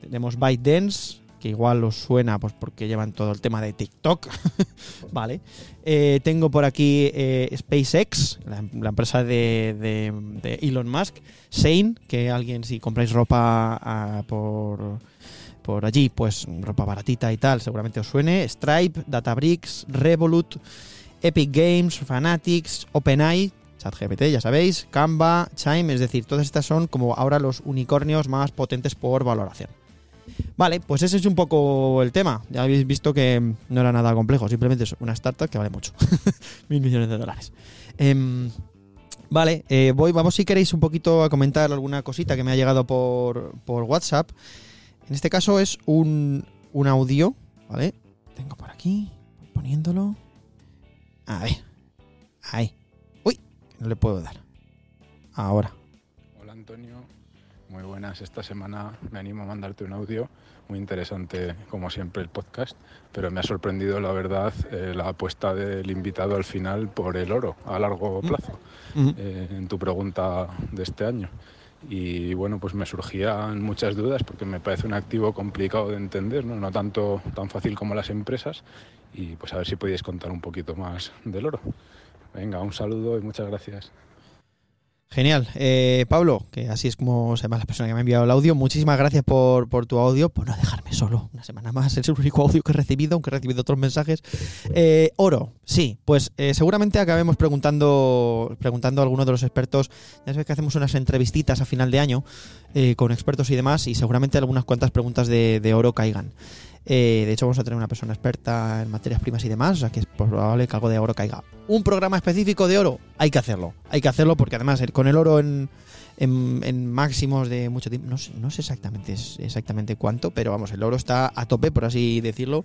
tenemos ByteDance, que igual os suena pues porque llevan todo el tema de TikTok, <laughs> ¿vale? Eh, tengo por aquí eh, SpaceX, la, empresa de, Elon Musk, Shane, que alguien si compráis ropa ah, por, por allí, pues ropa baratita y tal, seguramente os suene, Stripe, Databricks, Revolut, Epic Games, Fanatics, OpenAI, ChatGPT, ya sabéis, Canva, Chime, es decir, todas estas son como ahora los unicornios más potentes por valoración. Vale, pues ese es un poco el tema. Ya habéis visto que no era nada complejo, simplemente es una startup que vale mucho. <laughs> Mil millones de dólares. Em, vale, eh, voy, vamos si queréis un poquito a comentar alguna cosita que me ha llegado por, WhatsApp. En este caso es un, un audio, ¿vale? Tengo por aquí, poniéndolo. A ver, ahí. Uy, no le puedo dar. Ahora. Hola Antonio, muy buenas. Esta semana me animo a mandarte un audio muy interesante, como siempre, el podcast, pero me ha sorprendido, la verdad, eh, la apuesta del invitado al final por el oro a largo mm. plazo mm. Eh, en tu pregunta de este año. Y bueno, pues me surgían muchas dudas porque me parece un activo complicado de entender, no, no tanto tan fácil como las empresas. Y pues a ver si podéis contar un poquito más del oro. Venga, un saludo y muchas gracias. Genial. Eh, Pablo, que así es como se llama la persona que me ha enviado el audio, muchísimas gracias por, tu audio, por no dejarme solo una semana más. Es el único audio que he recibido, aunque he recibido otros mensajes. Eh, oro, sí, pues eh, seguramente acabemos preguntando, preguntando a alguno de los expertos. Ya sabes que hacemos unas entrevistitas a final de año con expertos y demás, y seguramente algunas cuantas preguntas de oro caigan. Eh, de hecho, vamos a tener una persona experta en materias primas y demás, o sea que es probable que algo de oro caiga. Un programa específico de oro, hay que hacerlo. Hay que hacerlo porque además con el oro en, máximos de mucho tiempo, no sé, no sé exactamente, exactamente cuánto, pero vamos, el oro está a tope, por así decirlo.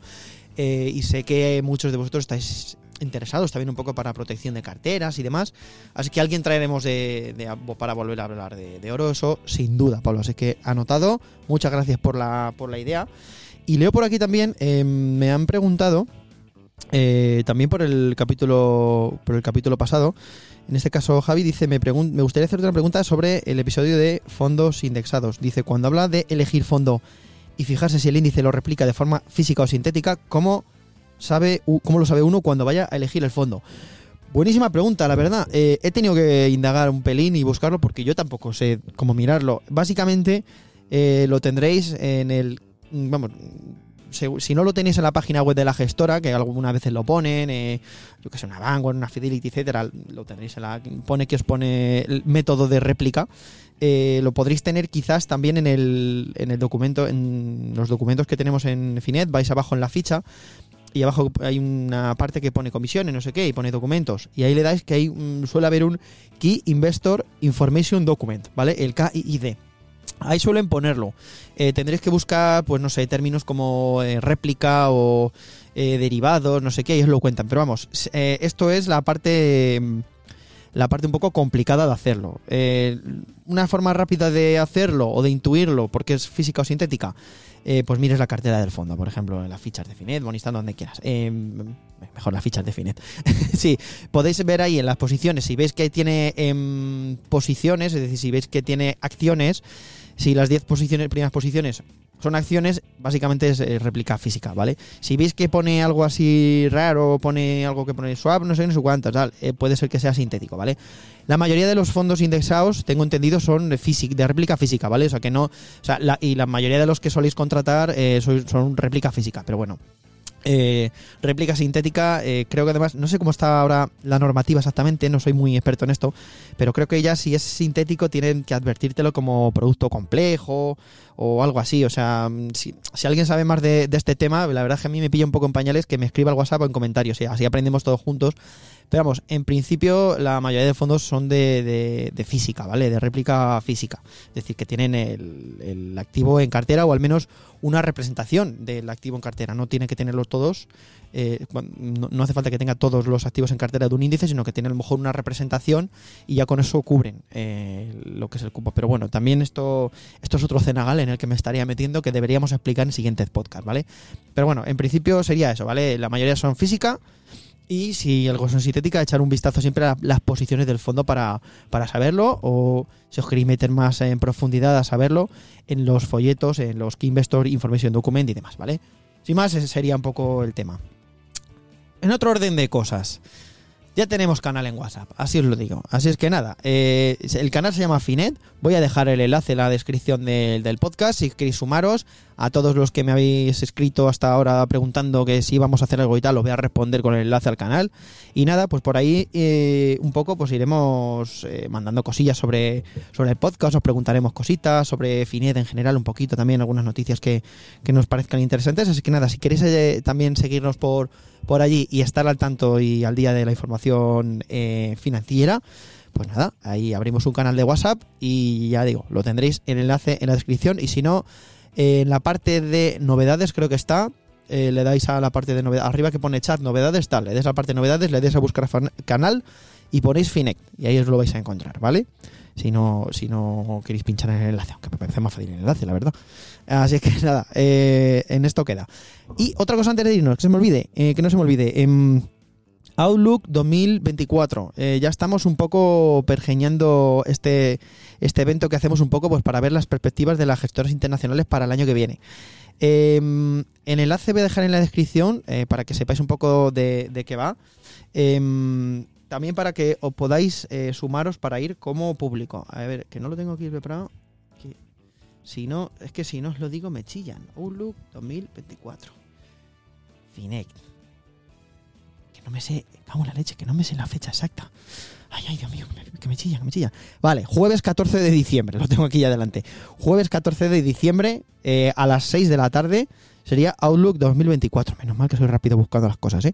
Eh, y sé que muchos de vosotros estáis interesados también un poco para protección de carteras y demás. Así que alguien traeremos de, para volver a hablar de, de, oro, eso sin duda, Pablo. Así que anotado, muchas gracias por la, por la idea. Y leo por aquí también, em, me han preguntado, eh, también por el capítulo por el capítulo pasado, en este caso Javi dice, me, me gustaría hacer una pregunta sobre el episodio de fondos indexados. Dice, cuando habla de elegir fondo y fijarse si el índice lo replica de forma física o sintética, ¿cómo, sabe, cómo lo sabe uno cuando vaya a elegir el fondo? Buenísima pregunta, la verdad. Eh, he tenido que indagar un pelín y buscarlo porque yo tampoco sé cómo mirarlo. Básicamente eh, lo tendréis en el vamos, si no lo tenéis en la página web de la gestora, que algunas veces lo ponen, eh, yo que sé, una Vanguard, una Fidelity, etcétera, lo tendréis en la. pone que os pone el método de réplica. Eh, lo podréis tener quizás también en el, en el documento, en los documentos que tenemos en Finet, vais abajo en la ficha y abajo hay una parte que pone comisiones, no sé qué, y pone documentos. Y ahí le dais que hay, suele haber un Key Investor Information Document, ¿vale? El KIID. Ahí suelen ponerlo. Eh, tendréis que buscar, pues no sé, términos como eh, réplica o eh, derivados, no sé qué, ellos lo cuentan. Pero vamos, esto es la parte mm, la parte un poco complicada de hacerlo. Una forma rápida de hacerlo o de intuirlo, porque es física o sintética, pues mires la cartera del fondo, por ejemplo, en las fichas de Finet, Bonistando, donde quieras. Eh, mejor las fichas de Finet. <laughs> sí, podéis ver ahí en las posiciones, si veis que tiene em, posiciones, es decir, si veis que tiene acciones, si las 10 posiciones, primeras posiciones son acciones, básicamente es eh, réplica física, ¿vale? Si veis que pone algo así raro, pone algo que pone swap, no sé, no sé cuántas, tal, eh, puede ser que sea sintético, ¿vale? La mayoría de los fondos indexados, tengo entendido, son de, físic- de réplica física, ¿vale? O sea que no. O sea, la- y la mayoría de los que soléis contratar eh, sois- son réplica física, pero bueno. Eh, réplica sintética, eh, creo que además, no sé cómo está ahora la normativa exactamente, no soy muy experto en esto, pero creo que ya si es sintético tienen que advertírtelo como producto complejo o algo así. O sea, mm, si, si alguien sabe más de, este tema, la verdad es que a mí me pilla un poco en pañales que me escriba al WhatsApp o en comentarios, y así aprendemos todos juntos. Pero vamos, en principio la mayoría de fondos son de, de- física, ¿vale? De réplica física. Es decir, que tienen el, activo en cartera o al menos una representación del activo en cartera. No tiene que tenerlos todos. eh, no hace falta que tenga todos los activos en cartera de un índice, sino que tiene a lo mejor una representación y ya con eso cubren eh, lo que es el cupo. Pero bueno, también esto, esto es otro cenagal en el que me estaría metiendo que deberíamos explicar en siguientes podcasts, ¿vale? Pero bueno, en principio sería eso, ¿vale? La mayoría son física. Y si algo son sintética, echar un vistazo siempre a las posiciones del fondo para, para saberlo. O si os queréis meter más en profundidad a saberlo, en los folletos, en los Key Investor Information Document y demás, ¿vale? Sin más, ese sería un poco el tema. En otro orden de cosas, ya tenemos canal en WhatsApp, así os lo digo. Así es que nada, eh, el canal se llama Finet. Voy a dejar el enlace en la descripción del, del podcast si queréis sumaros. A todos los que me habéis escrito hasta ahora preguntando que si íbamos a hacer algo y tal, os voy a responder con el enlace al canal. Y nada, pues por ahí eh, un poco pues iremos eh, mandando cosillas sobre, sobre el podcast, os preguntaremos cositas sobre Finet en general, un poquito también, algunas noticias que, que nos parezcan interesantes. Así que nada, si queréis eh, también seguirnos por, por allí y estar al tanto y al día de la información eh, financiera, pues nada, ahí abrimos un canal de WhatsApp y ya digo, lo tendréis el enlace en la descripción y si no, en la parte de novedades creo que está, eh, le dais a la parte de novedades, arriba que pone chat novedades, tal, le des a la parte de novedades, le des a buscar canal y ponéis Finect y ahí os lo vais a encontrar, ¿vale? Si no, si no queréis pinchar en el enlace, aunque me parece más fácil el enlace, la verdad. Así que <laughs> nada, eh, en esto queda. Y otra cosa antes de irnos, que se me olvide, eh, que no se me olvide. em, Outlook 2024. Eh, ya estamos un poco pergeñando este, este evento que hacemos un poco pues para ver las perspectivas de las gestoras internacionales para el año que viene. Em, en enlace voy a dejar en la descripción para que sepáis un poco de, de qué va. Em, también para que os podáis sumaros para ir como público. A ver, que no lo tengo aquí preparado. Si no, es que si no os lo digo me chillan. Outlook 2024. Finect. Que no me sé, cago en la leche, que no me sé la fecha exacta. Ay, ay, Dios mío, que me, que me chilla, que me chilla. Vale, jueves 14 de diciembre, lo tengo aquí ya adelante. Jueves 14 de diciembre eh, a las 6 de la tarde sería Outlook 2024. Menos mal que soy rápido buscando las cosas, ¿eh?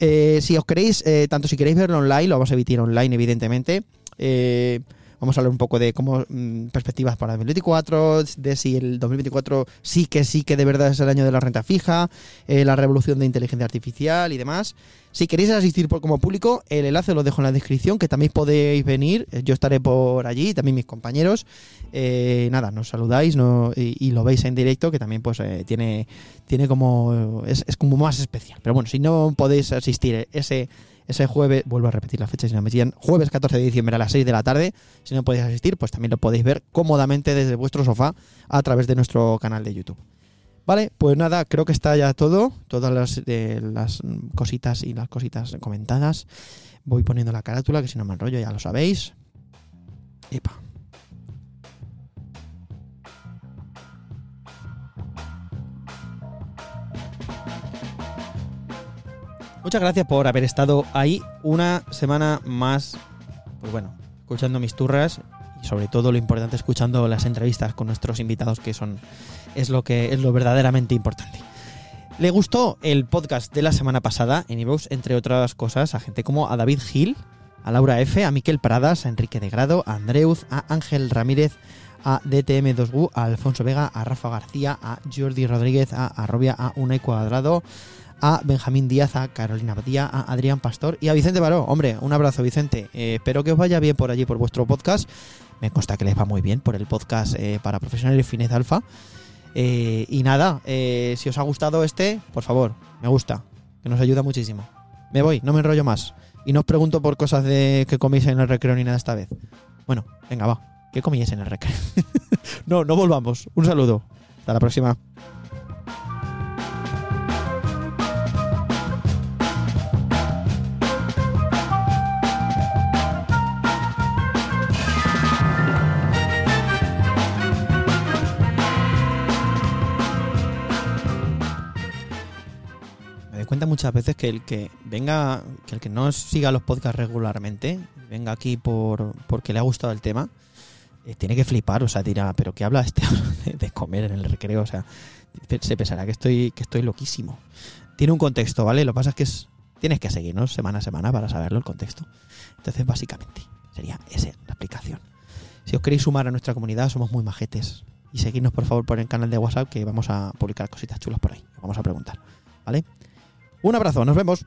Eh, si os queréis, eh, tanto si queréis verlo online, lo vamos a emitir online, evidentemente. Eh, vamos a hablar un poco de cómo mm, perspectivas para 2024, de si el 2024 sí que sí que de verdad es el año de la renta fija, eh, la revolución de inteligencia artificial y demás. Si queréis asistir por, como público, el enlace lo dejo en la descripción, que también podéis venir. eh, Yo estaré por allí, también mis compañeros. Eh, nada, nos saludáis no, y, lo veis en directo, que también pues tiene, tiene como es, es como más especial. Pero bueno, si no podéis asistir ese ese jueves, vuelvo a repetir la fecha si no me siguen, jueves 14 de diciembre a las 6 de la tarde, si no podéis asistir, pues también lo podéis ver cómodamente desde vuestro sofá a través de nuestro canal de YouTube. Vale, pues nada, creo que está ya todo, todas las, eh, las cositas y las cositas comentadas. Voy poniendo la carátula, que si no me enrollo ya lo sabéis. Epa. Muchas gracias por haber estado ahí una semana más. Pues bueno, escuchando mis turras y sobre todo lo importante escuchando las entrevistas con nuestros invitados que son es lo que es lo verdaderamente importante. Le gustó el podcast de la semana pasada en iVoox, entre otras cosas, a gente como a David Gil, a Laura F, a Miquel Pradas, a Enrique de Grado, a Andreuz, a Ángel Ramírez, a DTM2U, a Alfonso Vega, a Rafa García, a Jordi Rodríguez, a Arrobia, a Unai Cuadrado, a Benjamín Díaz, a Carolina Badía, a Adrián Pastor y a Vicente Baró. Hombre, un abrazo, Vicente. Eh, espero que os vaya bien por allí, por vuestro podcast. Me consta que les va muy bien por el podcast eh, para profesionales Finez Alfa. Eh, y nada, si os ha gustado este, por favor, me gusta, que nos ayuda muchísimo. Me voy, no me enrollo más. Y no os pregunto por cosas de que coméis en el recreo ni nada esta vez. Bueno, venga, va. ¿Qué comíais en el recreo? <laughs> no, no volvamos. Un saludo. Hasta la próxima. Cuenta muchas veces que el que venga, que el que no siga los podcasts regularmente, venga aquí por porque le ha gustado el tema, eh, tiene que flipar, o sea, dirá, pero ¿qué habla este de, de comer en el recreo? O sea, se pensará que estoy, que estoy loquísimo. Tiene un contexto, ¿vale? Lo que pasa es que es, tienes que seguirnos semana a semana para saberlo el contexto. Entonces, básicamente, sería esa la explicación. Si os queréis sumar a nuestra comunidad, somos muy majetes. Y seguidnos, por favor, por el canal de WhatsApp, que vamos a publicar cositas chulas por ahí. Os vamos a preguntar, ¿vale? Un abrazo, nos vemos.